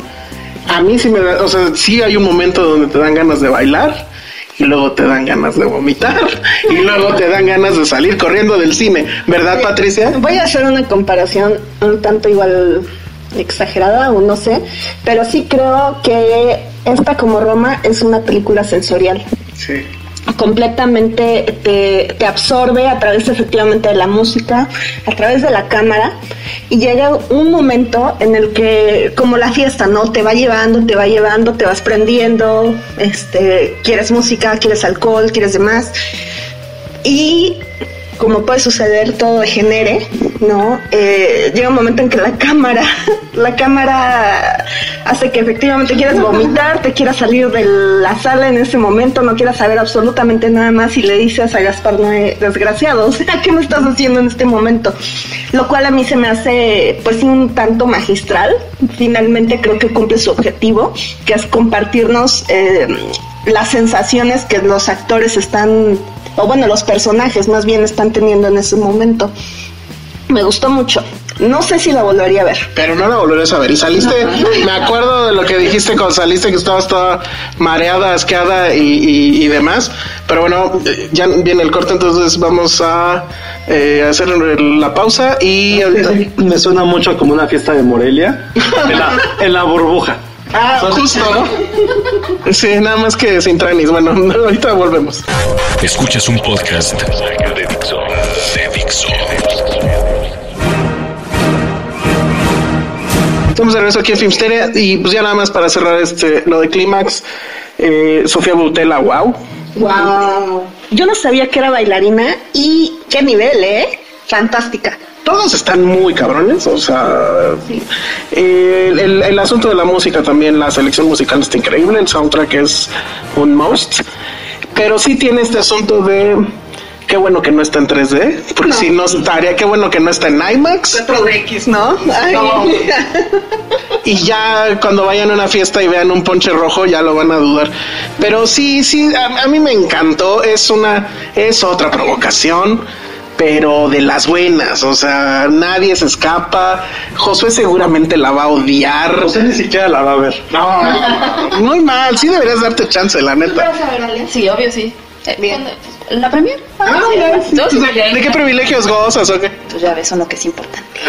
A mí sí me da, o sea, sí hay un momento donde te dan ganas de bailar y luego te dan ganas de vomitar y luego te dan ganas de salir corriendo del cine, ¿verdad, Patricia? Voy a hacer una comparación un tanto igual exagerada o no sé, pero sí creo que esta como Roma es una película sensorial. Sí. Completamente te, absorbe a través efectivamente de la música, a través de la cámara, y llega un momento en el que, como la fiesta, ¿no? Te va llevando, te va llevando, te vas prendiendo, este, quieres música, quieres alcohol, quieres demás, y como puede suceder, todo degenere, ¿no? Eh, llega un momento en que la cámara, la cámara hace que efectivamente quieras vomitar, te quieras salir de la sala en ese momento, no quieras saber absolutamente nada más y le dices a Gaspar Noé, desgraciado, o sea, ¿qué me estás haciendo en este momento? Lo cual a mí se me hace, pues, un tanto magistral. Finalmente creo que cumple su objetivo, que es compartirnos eh, las sensaciones que los actores están o bueno, los personajes más bien están teniendo en ese momento. Me gustó mucho. No sé si la volvería a ver. Pero no la volverás a ver. Y saliste, me acuerdo de lo que dijiste cuando saliste, que estabas toda mareada, asqueada y, y- y demás. Pero bueno, ya viene el corte, entonces vamos a eh, hacer la pausa y ahorita... Me suena mucho como una fiesta de Morelia en la, en la burbuja. Ah, justo, ¿no? Sí, nada más que sin tranis. Bueno, ahorita volvemos. Escuchas un podcast de Dixo. De Dixo. Estamos de regreso aquí en Filmsteria y pues ya nada más para cerrar este lo de Clímax. eh, Sofía Boutella, wow. Wow. Yo no sabía que era bailarina y qué nivel, ¿eh? Fantástica. Todos están muy cabrones, o sea, eh, el, el- el asunto de la música también, la selección musical está increíble, el soundtrack es un must, pero sí tiene este asunto de Qué bueno que no está en 3D, porque si no estaría, qué bueno que no está en IMAX. 4DX, ¿no? Ay. Y ya cuando vayan a una fiesta y vean un ponche rojo, ya lo van a dudar. Pero sí, sí, a, a mí me encantó. Es una, es otra provocación, pero de las buenas. O sea, nadie se escapa. Josué seguramente la va a odiar. José ni siquiera la va a ver. No, muy mal. Sí deberías darte chance, la neta. ¿Vas a ver, Ale? Sí, obvio, sí. Eh, Bien. ¿La premier? Ah, mira. ¿De, de qué privilegios gozas o qué? Pues ya ves, uno que es importante.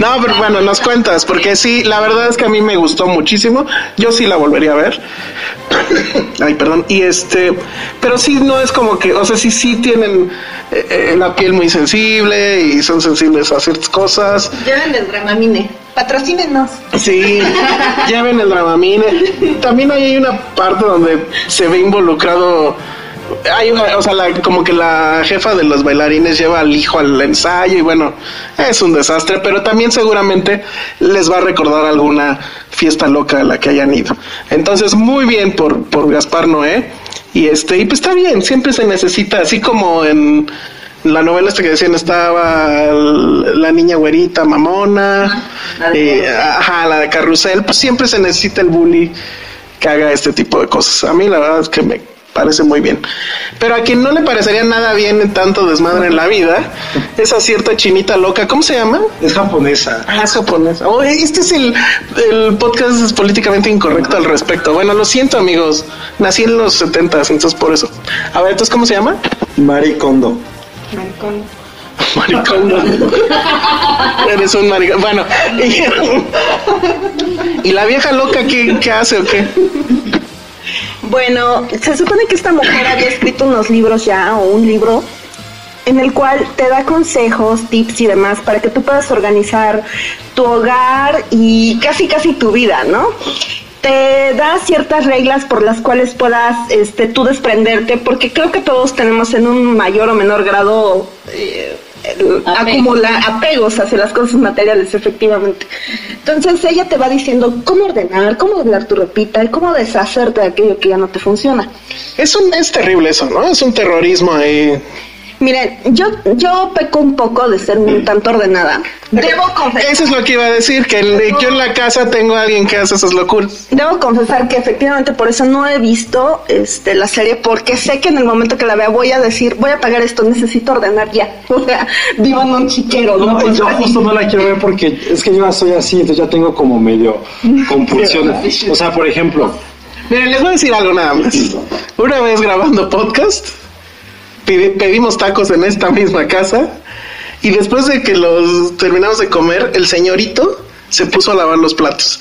No, pero bueno, nos cuentas, porque sí, la verdad es que a mí me gustó muchísimo. Yo sí la volvería a ver. Ay, perdón. Y este, pero sí, no es como que, o sea, sí, sí tienen eh, eh, la piel muy sensible y son sensibles a ciertas cosas. Lleven el Dramamine. Patrocínenos. Sí, lleven el Dramamine. También hay una parte donde se ve involucrado. Hay una, o sea, la- como que la jefa de los bailarines lleva al hijo al ensayo y bueno, es un desastre, pero también seguramente les va a recordar alguna fiesta loca a la que hayan ido. Entonces, muy bien por, por Gaspar Noé. Y este, y pues está bien, siempre se necesita, así como en la novela esta que decían estaba la niña güerita mamona, la de eh, ajá, la de carrusel, pues siempre se necesita el bully que haga este tipo de cosas. A mí la verdad es que me parece muy bien. Pero a quien no le parecería nada bien en tanto desmadre en la vida, esa cierta chinita loca, ¿cómo se llama? Es japonesa. Ah, es japonesa. Oh, este es el, el podcast es políticamente incorrecto al respecto. Bueno, lo siento amigos, nací en los 70 entonces por eso. A ver, entonces, ¿cómo se llama? Mari Kondo. Maricón. Eres un maricón. Bueno, y, y la vieja loca, ¿qué, qué hace o qué? Bueno, se supone que esta mujer había escrito unos libros ya, o un libro, en el cual te da consejos, tips y demás para que tú puedas organizar tu hogar y casi casi tu vida, ¿no? Te da ciertas reglas por las cuales puedas este, tú desprenderte, porque creo que todos tenemos en un mayor o menor grado eh, Apego. acumular apegos hacia las cosas materiales, efectivamente. Entonces ella te va diciendo cómo ordenar, cómo ordenar tu ropita y cómo deshacerte de aquello que ya no te funciona. Es, un, es terrible eso, ¿no? Es un terrorismo ahí. Miren, yo, yo peco un poco de ser un tanto ordenada. Debo confesar, Eso es lo que iba a decir, que el- yo en la casa tengo a alguien que hace esas locuras. debo confesar que efectivamente por eso no he visto este, la serie, porque sé que en el momento que la vea voy a decir, voy a pagar esto, necesito ordenar ya. O sea, vivo en un chiquero, ¿no? No, yo justo no la quiero ver porque es que yo ya soy así, entonces ya tengo como medio compulsiones. O sea, por ejemplo, Miren, les voy a decir algo nada más. Una vez grabando podcast, pedimos tacos en esta misma casa y después de que los terminamos de comer, el señorito se puso a lavar los platos.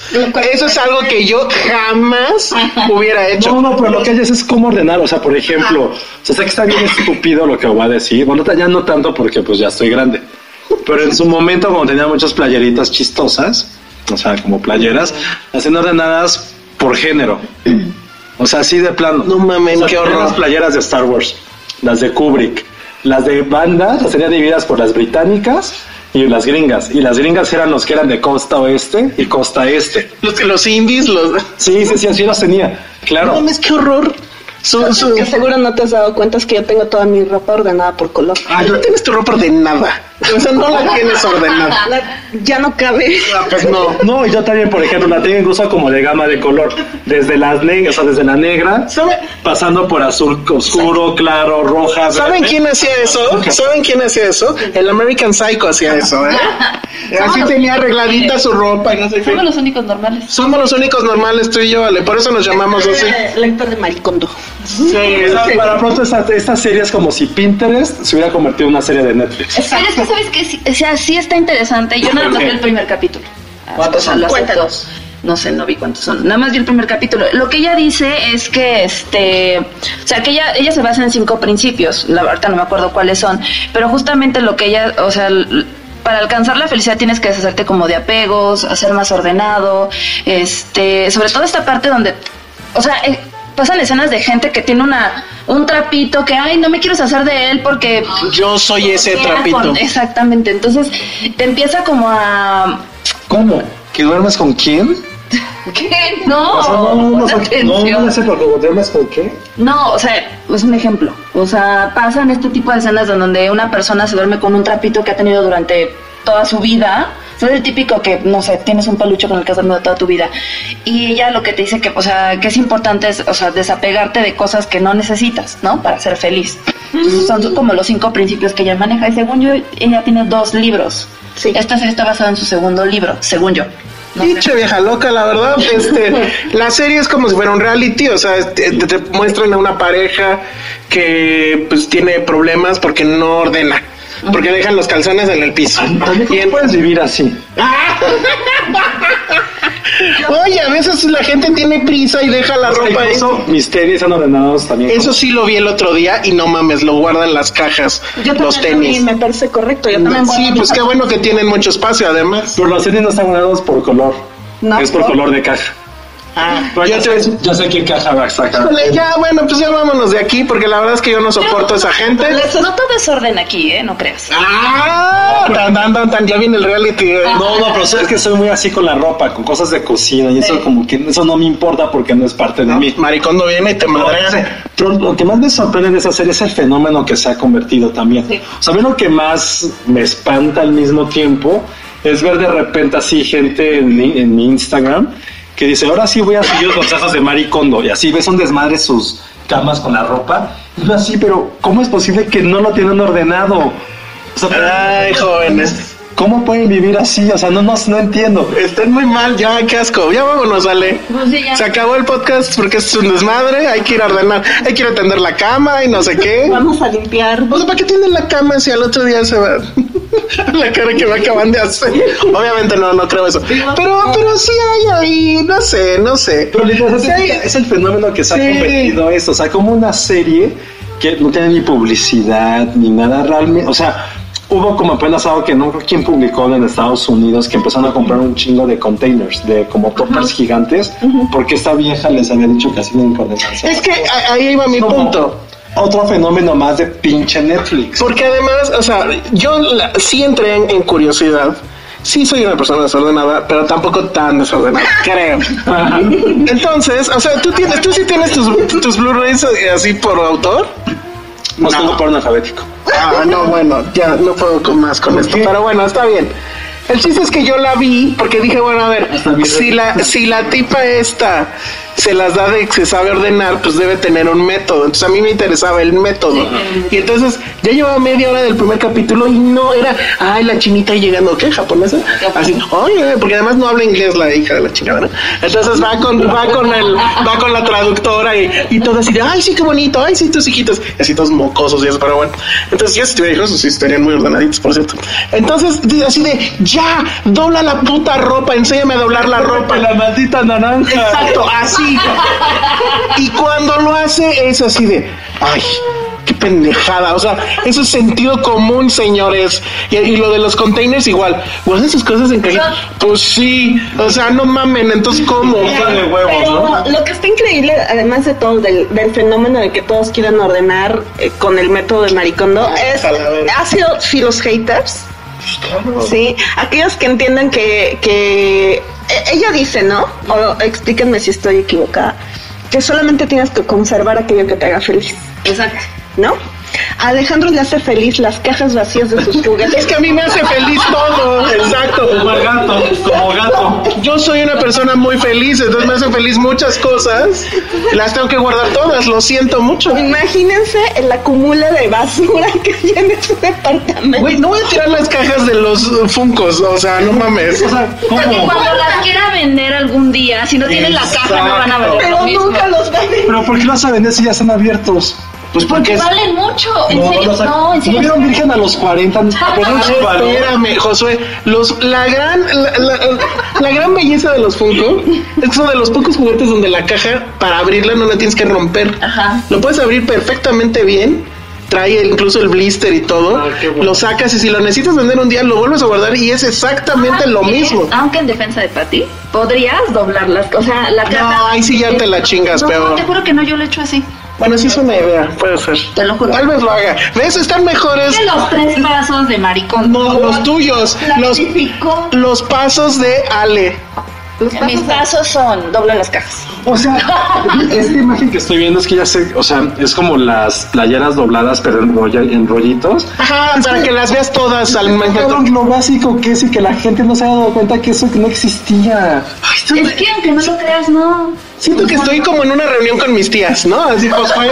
Eso es algo que yo jamás hubiera hecho. No, no, pero lo que haces es cómo ordenar. O sea, por ejemplo, o sea, sé que está bien estúpido lo que voy a decir. Bueno, ya no tanto porque pues ya estoy grande. Pero en su momento, cuando tenía muchas playeritas chistosas, o sea, como playeras, tenía ordenadas por género. O sea, así de plano. No mames, O sea, qué horror. Las playeras de Star Wars, las de Kubrick, las de banda, las tenía divididas por las británicas y las gringas. Y las gringas eran los que eran de costa oeste y costa este. Los, los indies, los... Sí, sí, sí, así los tenía. Claro. No mames, qué horror. Su- su- Que seguro no te has dado cuenta es que yo tengo toda mi ropa ordenada por color. Ah, no tienes tu ropa ordenada. O sea, no la tienes ordenada. La- ya no cabe. Ah, pues no. No, yo también, por ejemplo, la tengo incluso como de gama de color, desde las negras, o sea, desde la negra, ¿Sabe- pasando por azul oscuro, claro, roja. ¿Saben verde. quién hacía eso? ¿Saben quién hacía eso? El American Psycho hacía eso, ¿eh? Así tenía arregladita su ropa y no sé qué. Somos los únicos normales. Somos los únicos normales, tú y yo, Ale. Por eso nos llamamos así. Eh, Lector de maricondo. O sea, para pronto esta, esta serie es como si Pinterest se hubiera convertido en una serie de Netflix. Pero es que sabes que sí, o sea, sí está interesante. Yo nada más vi el primer capítulo. ¿Cuántos son? Cuéntanos. No sé, no vi cuántos son. Nada más vi el primer capítulo. Lo que ella dice es que, este, o sea, que ella, ella se basa en cinco principios. La verdad no me acuerdo cuáles son, pero justamente lo que ella, o sea, para alcanzar la felicidad tienes que deshacerte como de apegos, hacer más ordenado, este, sobre todo esta parte donde, o sea, eh, pasan escenas de gente que tiene una un trapito que ay no me quiero deshacer de él porque Yo soy ese trapito. con- exactamente entonces te empieza como a ¿Cómo? ¿Que duermes con quién? ¿Qué? No, O sea, no, no, no, pon no, no, atención. no sé por qué, ¿dramas con qué? No, o sea, es un ejemplo. O sea, pasan este tipo de escenas en donde una persona se duerme con un trapito que ha tenido durante toda su vida. Es el típico que, no sé, tienes un peluche con el que has dormido toda tu vida. Y ella lo que te dice que, o sea, que es importante es, o sea, desapegarte de cosas que no necesitas, ¿no? Para ser feliz. Entonces, son como los cinco principios que ella maneja. Y según yo, ella tiene dos libros. Sí. Esta serie está basada en su segundo libro, según yo. No. Pinche vieja loca, la verdad. Este, la serie es como si fuera un reality, o sea, te, te muestran a una pareja que pues tiene problemas porque no ordena, porque dejan los calzones en el piso. También, Y ¿cómo en- puedes vivir así? Oye, a veces la gente tiene prisa y deja la ropa ahí. Mis tenis están ordenados también. Eso sí lo vi el otro día y no mames, lo guardan las cajas, Yo los también, tenis. me parece correcto. Yo también Sí, pues qué bueno que tienen mucho espacio además. Pero los tenis no están ordenados por color. No, es por ¿por? color de caja. Ah, ya te- sé, ya sé qué caja va a sacar. Ya, bueno, pues ya vámonos de aquí porque la verdad es que yo no soporto a esa gente. No todo es orden aquí, ¿eh? No creas. Ah, tan, tan, tan, tan, ya viene el reality. eh. No, no, pero es que soy muy así con la ropa, con cosas de cocina y eso como que eso no me importa porque no es parte de mí. Maricondo viene y te madrea. Pero lo que más me sorprende de esa serie es el fenómeno que se ha convertido también. Sí. O sea, a mí lo que más me espanta al mismo tiempo es ver de repente así gente en mi, en mi Instagram que dice, ahora sí voy a seguir los consejos de Marie Kondo. Y así ves un desmadre sus camas con la ropa. Y yo así, pero ¿cómo es posible que no lo tienen ordenado? Ay, jóvenes. ¿Cómo pueden vivir así? O sea, no, no, no entiendo. Están muy mal, ya, qué asco. Ya vámonos, Ale. Pues sí, ya. Se acabó el podcast porque es un desmadre. Hay que ir a ordenar, hay que ir a tender la cama y no sé qué. Vamos a limpiar. O sea, ¿para qué tienen la cama si al otro día se va? la cara que me acaban de hacer. Obviamente no, no creo eso. Pero, pero sí hay ahí, no sé, no sé. Pero es, es el fenómeno que se Sí. ha convertido esto, o sea, como una serie que no tiene ni publicidad ni nada realmente, o sea, hubo como apenas algo que no quién publicó en Estados Unidos que empezaron a comprar un chingo de containers, de como toppers gigantes, porque esta vieja les había dicho que así no. Es que ahí iba mi punto. Otro fenómeno más de pinche Netflix. Porque además, o sea, yo la- sí entré en, en curiosidad. Sí soy una persona desordenada, pero tampoco tan desordenada, creo. Entonces, o sea, tú tienes, tú sí tienes tus, tus Blu-rays eh, así por autor. No tengo por alfabético. Ah, no, bueno, ya no puedo con más con esto. Pero bueno, está bien. El chiste es que yo la vi porque dije, bueno, a ver, si la, si la tipa esta se las da de que se sabe ordenar, pues debe tener un método. Entonces a mí me interesaba el método. Y entonces ya llevaba media hora del primer capítulo y no era, ay, la chinita llegando, ¿qué? ¿Japonesa? Así, oye, porque además no habla inglés la hija de la chingada, ¿no? Entonces va con, va con el, va con la traductora y, y todo así de, ay, sí, qué bonito, ay, sí, tus hijitos, y así todos mocosos y eso, pero bueno. Entonces ya si tuviera hijos, sí estarían muy ordenaditos, por cierto. Entonces, así de, ya, dobla la puta ropa, enséñame a doblar la ropa. La maldita naranja. Exacto, así. Y cuando lo hace es así de, ay, qué pendejada. O sea, eso es sentido común, señores. Y, y lo de los containers igual. ¿Guardan sus cosas en caja? Pues sí. O sea, no mamen. Entonces, ¿cómo? Huevos, Pero ¿no? lo que está increíble, además de todo, del, del fenómeno de que todos quieren ordenar eh, con el método de Maricondo, es, ha sido si los haters, sí, aquellos que entienden que, que ella dice, ¿no? O explíquenme si estoy equivocada, que solamente tienes que conservar aquello que te haga feliz, Exacto. ¿no? A Alejandro le hace feliz las cajas vacías de sus juguetes. Es que a mí me hace feliz todo. Exacto. Como el gato, como gato. Yo soy una persona muy feliz, entonces me hace feliz muchas cosas. Las tengo que guardar todas, lo siento mucho. Imagínense el acumula de basura que tiene su departamento. Güey, no voy a tirar las cajas de los Funcos, o sea, no mames. O sea, Porque ¿cómo? cuando las quiera vender algún día, si no tienen la caja, no van a valer Pero lo mismo. nunca los venden. Pero ¿por qué los a vender si ya están abiertos? Pues Porque porque es... valen mucho. En serio, los- no, en serio. vieron virgen a los 40? Pero su valor. Espérame, Josué, los, la gran, la, la- la gran belleza de los Funko es que son de los pocos juguetes donde la caja para abrirla no la tienes que romper. Ajá. Lo puedes abrir perfectamente bien. Trae incluso el blister y todo. Ah, bueno. Lo sacas y si lo necesitas vender un día lo vuelves a guardar y es exactamente lo mismo. Aunque en defensa de Pati, podrías doblarlas. O sea, la caja. No, ahí sí ya te la chingas, No, pero te juro que no, yo lo he hecho así. Bueno, sí es una idea, puede ser. Te lo juro. Tal vez lo haga. ¿Ves? Están mejores. Los tres pasos de maricón. No, los tuyos. Los, los pasos de Ale. Mis pasos son dobla las cajas. O sea, esta imagen que estoy viendo es que ya sé, o sea, es como las playeras dobladas, pero en, rollitos. Ajá, para que las veas todas al momento. lo básico que es y que la gente no se ha dado cuenta que eso no existía. Es que aunque no lo creas, no. Siento que estoy como en una reunión con mis tías, ¿no? Así Josué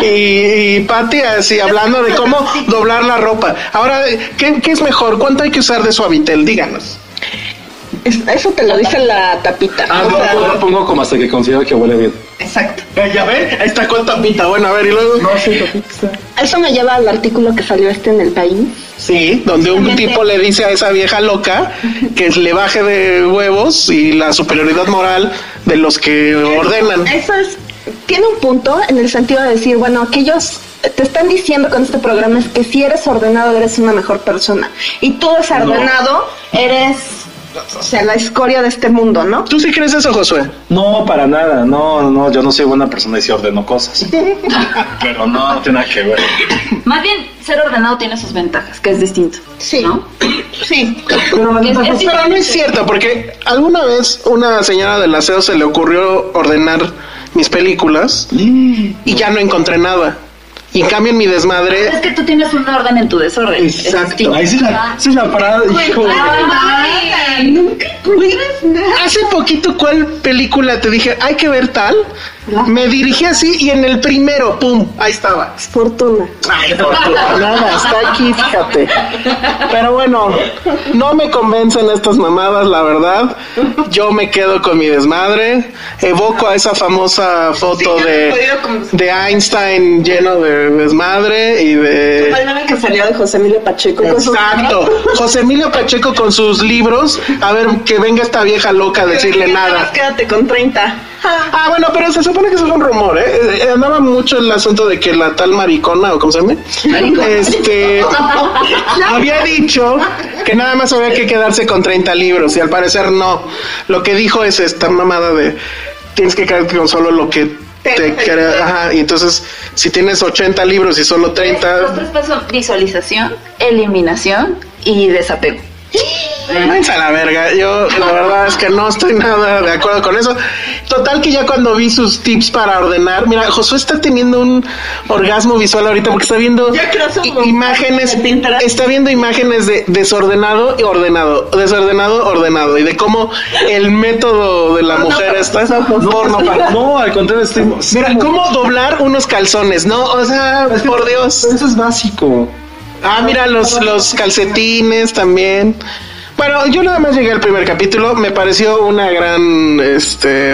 y, y, y Pati así hablando de cómo doblar la ropa. Ahora, ¿qué, qué es mejor? ¿Cuánto hay que usar de suavitel? Díganos. Es- Eso te lo dice la tapita. Ah, O no, sea, yo lo pongo como hasta que considero que huele bien. Exacto. Eh, Ya ven, ahí está con tapita. Bueno, a ver, y luego. sí, tapita. Eso me lleva al artículo que salió este en el país. Sí, donde un tipo le dice a esa vieja loca que le baje de huevos y la superioridad moral de los que ordenan. Eso es, tiene un punto en el sentido de decir, bueno, aquellos te están diciendo con este programa es que si eres ordenado eres una mejor persona y tú desordenado eres, o sea, la escoria de este mundo, ¿no? ¿Tú sí crees eso, Josué? No, para nada. No, no, yo no soy buena persona y sí ordeno cosas. Pero no, no tiene nada que ver. Más bien, ser ordenado tiene sus ventajas, que es distinto. Sí. ¿no? Sí. Pero Es- es Pero no es cierto, porque alguna vez una señora del aseo se le ocurrió ordenar mis películas y ya no encontré nada. Y en cambio en mi desmadre Es que tú tienes un orden en tu desorden. Es distinto. Ahí sí la, sí la parada, hijo. Ay, nunca encuentras nada. Hace poquito, ¿cuál película te dije, hay que ver tal? Me dirigí así y en el primero, ¡pum! Ahí estaba. Fortuna. Ay, fortuna, nada, está aquí, fíjate. Pero bueno, no me convencen estas mamadas, la verdad. Yo me quedo con mi desmadre. Evoco a esa famosa foto de, de Einstein lleno de desmadre y de... Que salió de José Emilio Pacheco. con sus- Exacto. José Emilio Pacheco con sus libros. A ver, que venga esta vieja loca a decirle nada. Quédate con 30. Ah, bueno, pero se supone que eso es un rumor, ¿eh? Eh, Andaba mucho el asunto de que la tal maricona, o cómo se llama, este, había dicho que nada más había que quedarse con 30 libros y al parecer no. Lo que dijo es esta mamada de tienes que quedarte con solo lo que te crea. Ajá, y entonces si tienes 80 libros y solo Los 30... tres pasos visualización, eliminación y desapego. Váyanse a la verga. Yo la verdad es que no estoy nada de acuerdo con eso. Total que ya cuando vi sus tips para ordenar, mira, Josué está teniendo un orgasmo visual ahorita porque está viendo imágenes, está viendo imágenes de desordenado y ordenado, desordenado, ordenado y de cómo el método de la mujer está porno para- No, al contrario, estoy. Mira, cómo doblar unos calzones, ¿no? O sea, por Dios. Eso es básico. Ah, mira los, los calcetines también. Bueno, yo nada más llegué al primer capítulo, me pareció una gran, este,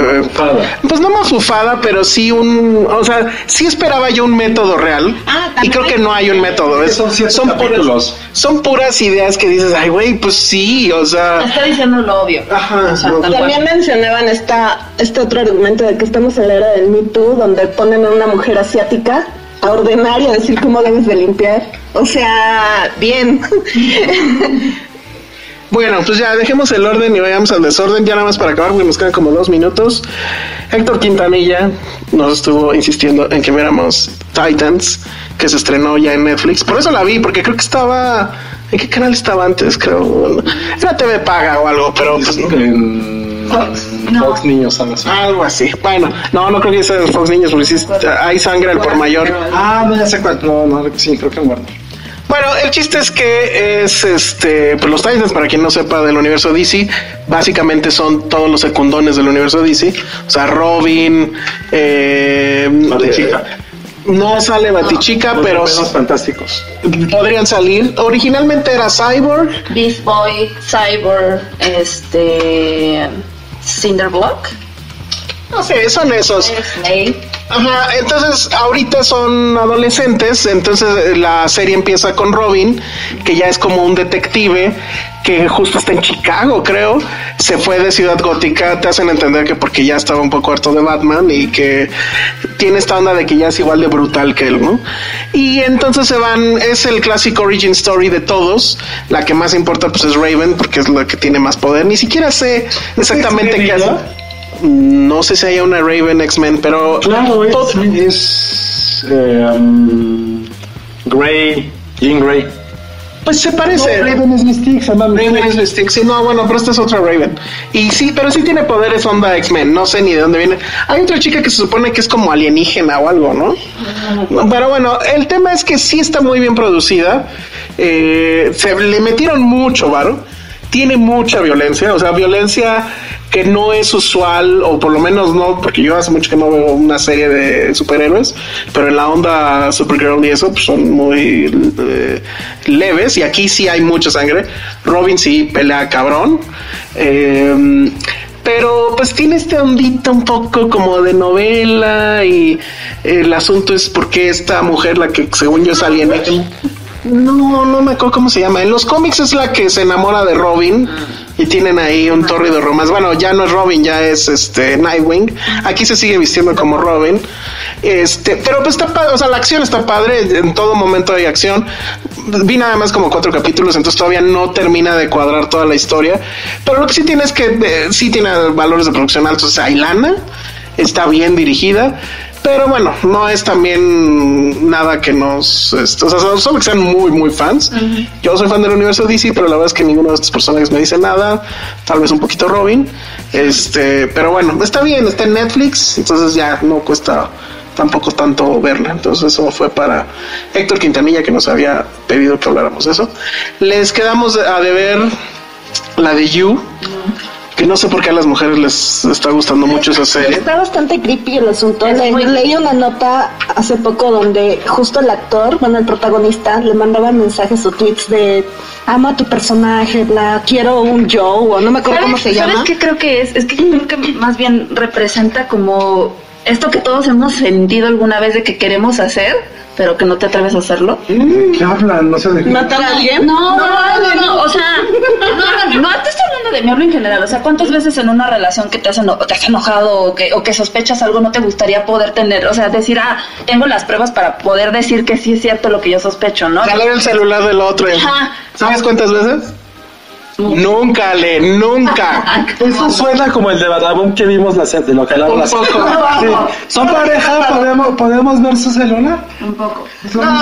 pues no mafufada, pero sí un, o sea, sí esperaba yo un método real Ah, y creo que no hay un método. es- Son siete puras, capítulos. son puras ideas que dices, ay, güey, pues sí, o sea, Está diciendo lo obvio. Ajá, O sea, no, tal cual. También mencionaban esta, este otro argumento de que estamos en la era del Me Too, donde ponen a una mujer asiática a ordenar y a decir cómo debes de limpiar. O sea, bien. Bueno, pues ya dejemos el orden y vayamos al desorden, ya nada más para acabar, porque nos quedan como dos minutos. Héctor Quintanilla nos estuvo insistiendo en que viéramos Titans, que se estrenó ya en Netflix. Por eso la vi, porque creo que estaba. ¿En qué canal estaba antes? Creo. Era TV Paga o algo, pero pues, En Fox, no. Fox Niños, algo así. algo así. Bueno, no, no creo que sea de Fox Niños, porque sí, hay sangre al por mayor. Ah, no, ya sé cuál. No, no, sí, creo que en Warner. Bueno, el chiste es que es este, pues los Titans, para quien no sepa del universo DC, básicamente son todos los secundones del universo DC. O sea, Robin, eh, Batichica. eh, no sale Batichica, Los pero Gemelos fantásticos. podrían salir. Originalmente era Cyborg, Beast Boy, Cyborg, este. Cinderblock, no sé, son esos. Snake. Ajá, entonces ahorita son adolescentes, entonces eh, la serie empieza con Robin, que ya es como un detective que justo está en Chicago, creo. Se fue de Ciudad Gótica, te hacen entender que porque ya estaba un poco harto de Batman y que tiene esta onda de que ya es igual de brutal que él, ¿no? Y entonces se van, es el clásico origin story de todos. La que más importa pues es Raven porque es la que tiene más poder. Ni siquiera sé exactamente ¿Es qué hace. No sé si haya una Raven X-Men, pero Claro, es, todo- es eh, um, Grey, Jean Grey. Pues se parece. No, Raven es Mystique, se llama Raven es Mystique, sí, no, bueno, pero esta es otra Raven. Y sí, pero sí tiene poderes onda X-Men, no sé ni de dónde viene. Hay otra chica que se supone que es como alienígena o algo, ¿no? Pero bueno, el tema es que sí está muy bien producida. Eh, se le metieron mucho, varo. Tiene mucha violencia, o sea, violencia que no es usual, o por lo menos no, porque yo hace mucho que no veo una serie de superhéroes, pero en la onda Supergirl y eso pues, son muy eh, leves, y aquí sí hay mucha sangre. Robin sí pelea cabrón. Eh, pero pues tiene este ondito un poco como de novela y el asunto es porque esta mujer, la que según yo es alienígena, no, no me acuerdo cómo se llama. En los cómics es la que se enamora de Robin y tienen ahí un torrido romance. Bueno, ya no es Robin, ya es este Nightwing. Aquí se sigue vistiendo como Robin. Este, pero pues está o sea, la acción está padre, en todo momento hay acción. Vi nada más como cuatro capítulos, entonces todavía no termina de cuadrar toda la historia. Pero lo que sí tiene es que eh, sí tiene valores de producción altos, o sea, lana, está bien dirigida. Pero bueno, no es también nada que nos. este, o sea, solo, solo que sean muy, muy fans. Yo soy fan del universo DC, pero la verdad es que ninguno de estos personajes me dice nada. Tal vez un poquito Robin. Este, pero bueno, está bien, está en Netflix, entonces ya no cuesta tampoco tanto verla. Entonces, eso fue para Héctor Quintanilla, que nos había pedido que habláramos de eso. Les quedamos a deber la de You. Que no sé por qué a las mujeres les está gustando mucho esa serie. Está bastante creepy el asunto. Le- leí una nota hace poco donde justo el actor, bueno, el protagonista, le mandaba mensajes o tweets de amo a tu personaje, la quiero un Joe, o no me acuerdo cómo se ¿Sabes llama. qué creo que es? Es que creo que más bien representa como esto que todos hemos sentido alguna vez de que queremos hacer, pero que no te atreves a hacerlo. ¿Qué hablan? No sé de qué. ¿Matar a alguien? No, no, no, no, o sea, no, no, no te estoy hablando de mí, hablo en general, o sea, ¿cuántas veces en una relación que te has, eno- te has enojado o que, o que sospechas algo no te gustaría poder tener, o sea, decir, ah, tengo las pruebas para poder decir que sí es cierto lo que yo sospecho, ¿no? Jalar el celular del otro. Ajá. ¿Sabes cuántas veces? Nunca, Le, nunca. Eso suena como el de Badabun que vimos la de lo que Un poco. Sí. ¿Son pareja? ¿Podemos, ¿Podemos ver su celular? Un poco.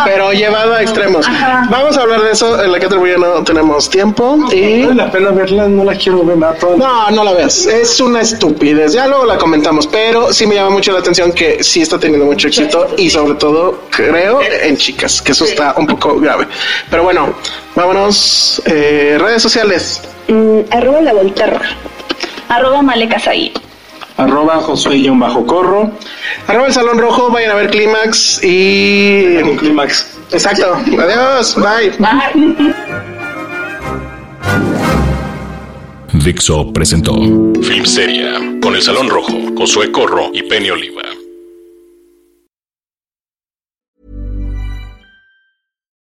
Pero llevado a extremos. Vamos a hablar de eso. En la categoría no tenemos tiempo. Y Vale la pena verla, no la quiero ver no, no la veas. Es una estupidez. Ya luego la comentamos. Pero sí me llama mucho la atención que sí está teniendo mucho éxito. Y sobre todo, creo, en chicas. Que eso está un poco grave. Pero bueno, vámonos. Eh, redes sociales. Mm, arroba la volterra. Arroba Malekasai. Arroba Josué-Corro. Arroba el Salón Rojo. Vayan a ver Clímax. Y. Clímax. Exacto. Adiós. Bye. Bye. Dixo presentó Filmsteria con El Salón Rojo, Josué Corro y Penny Oliva.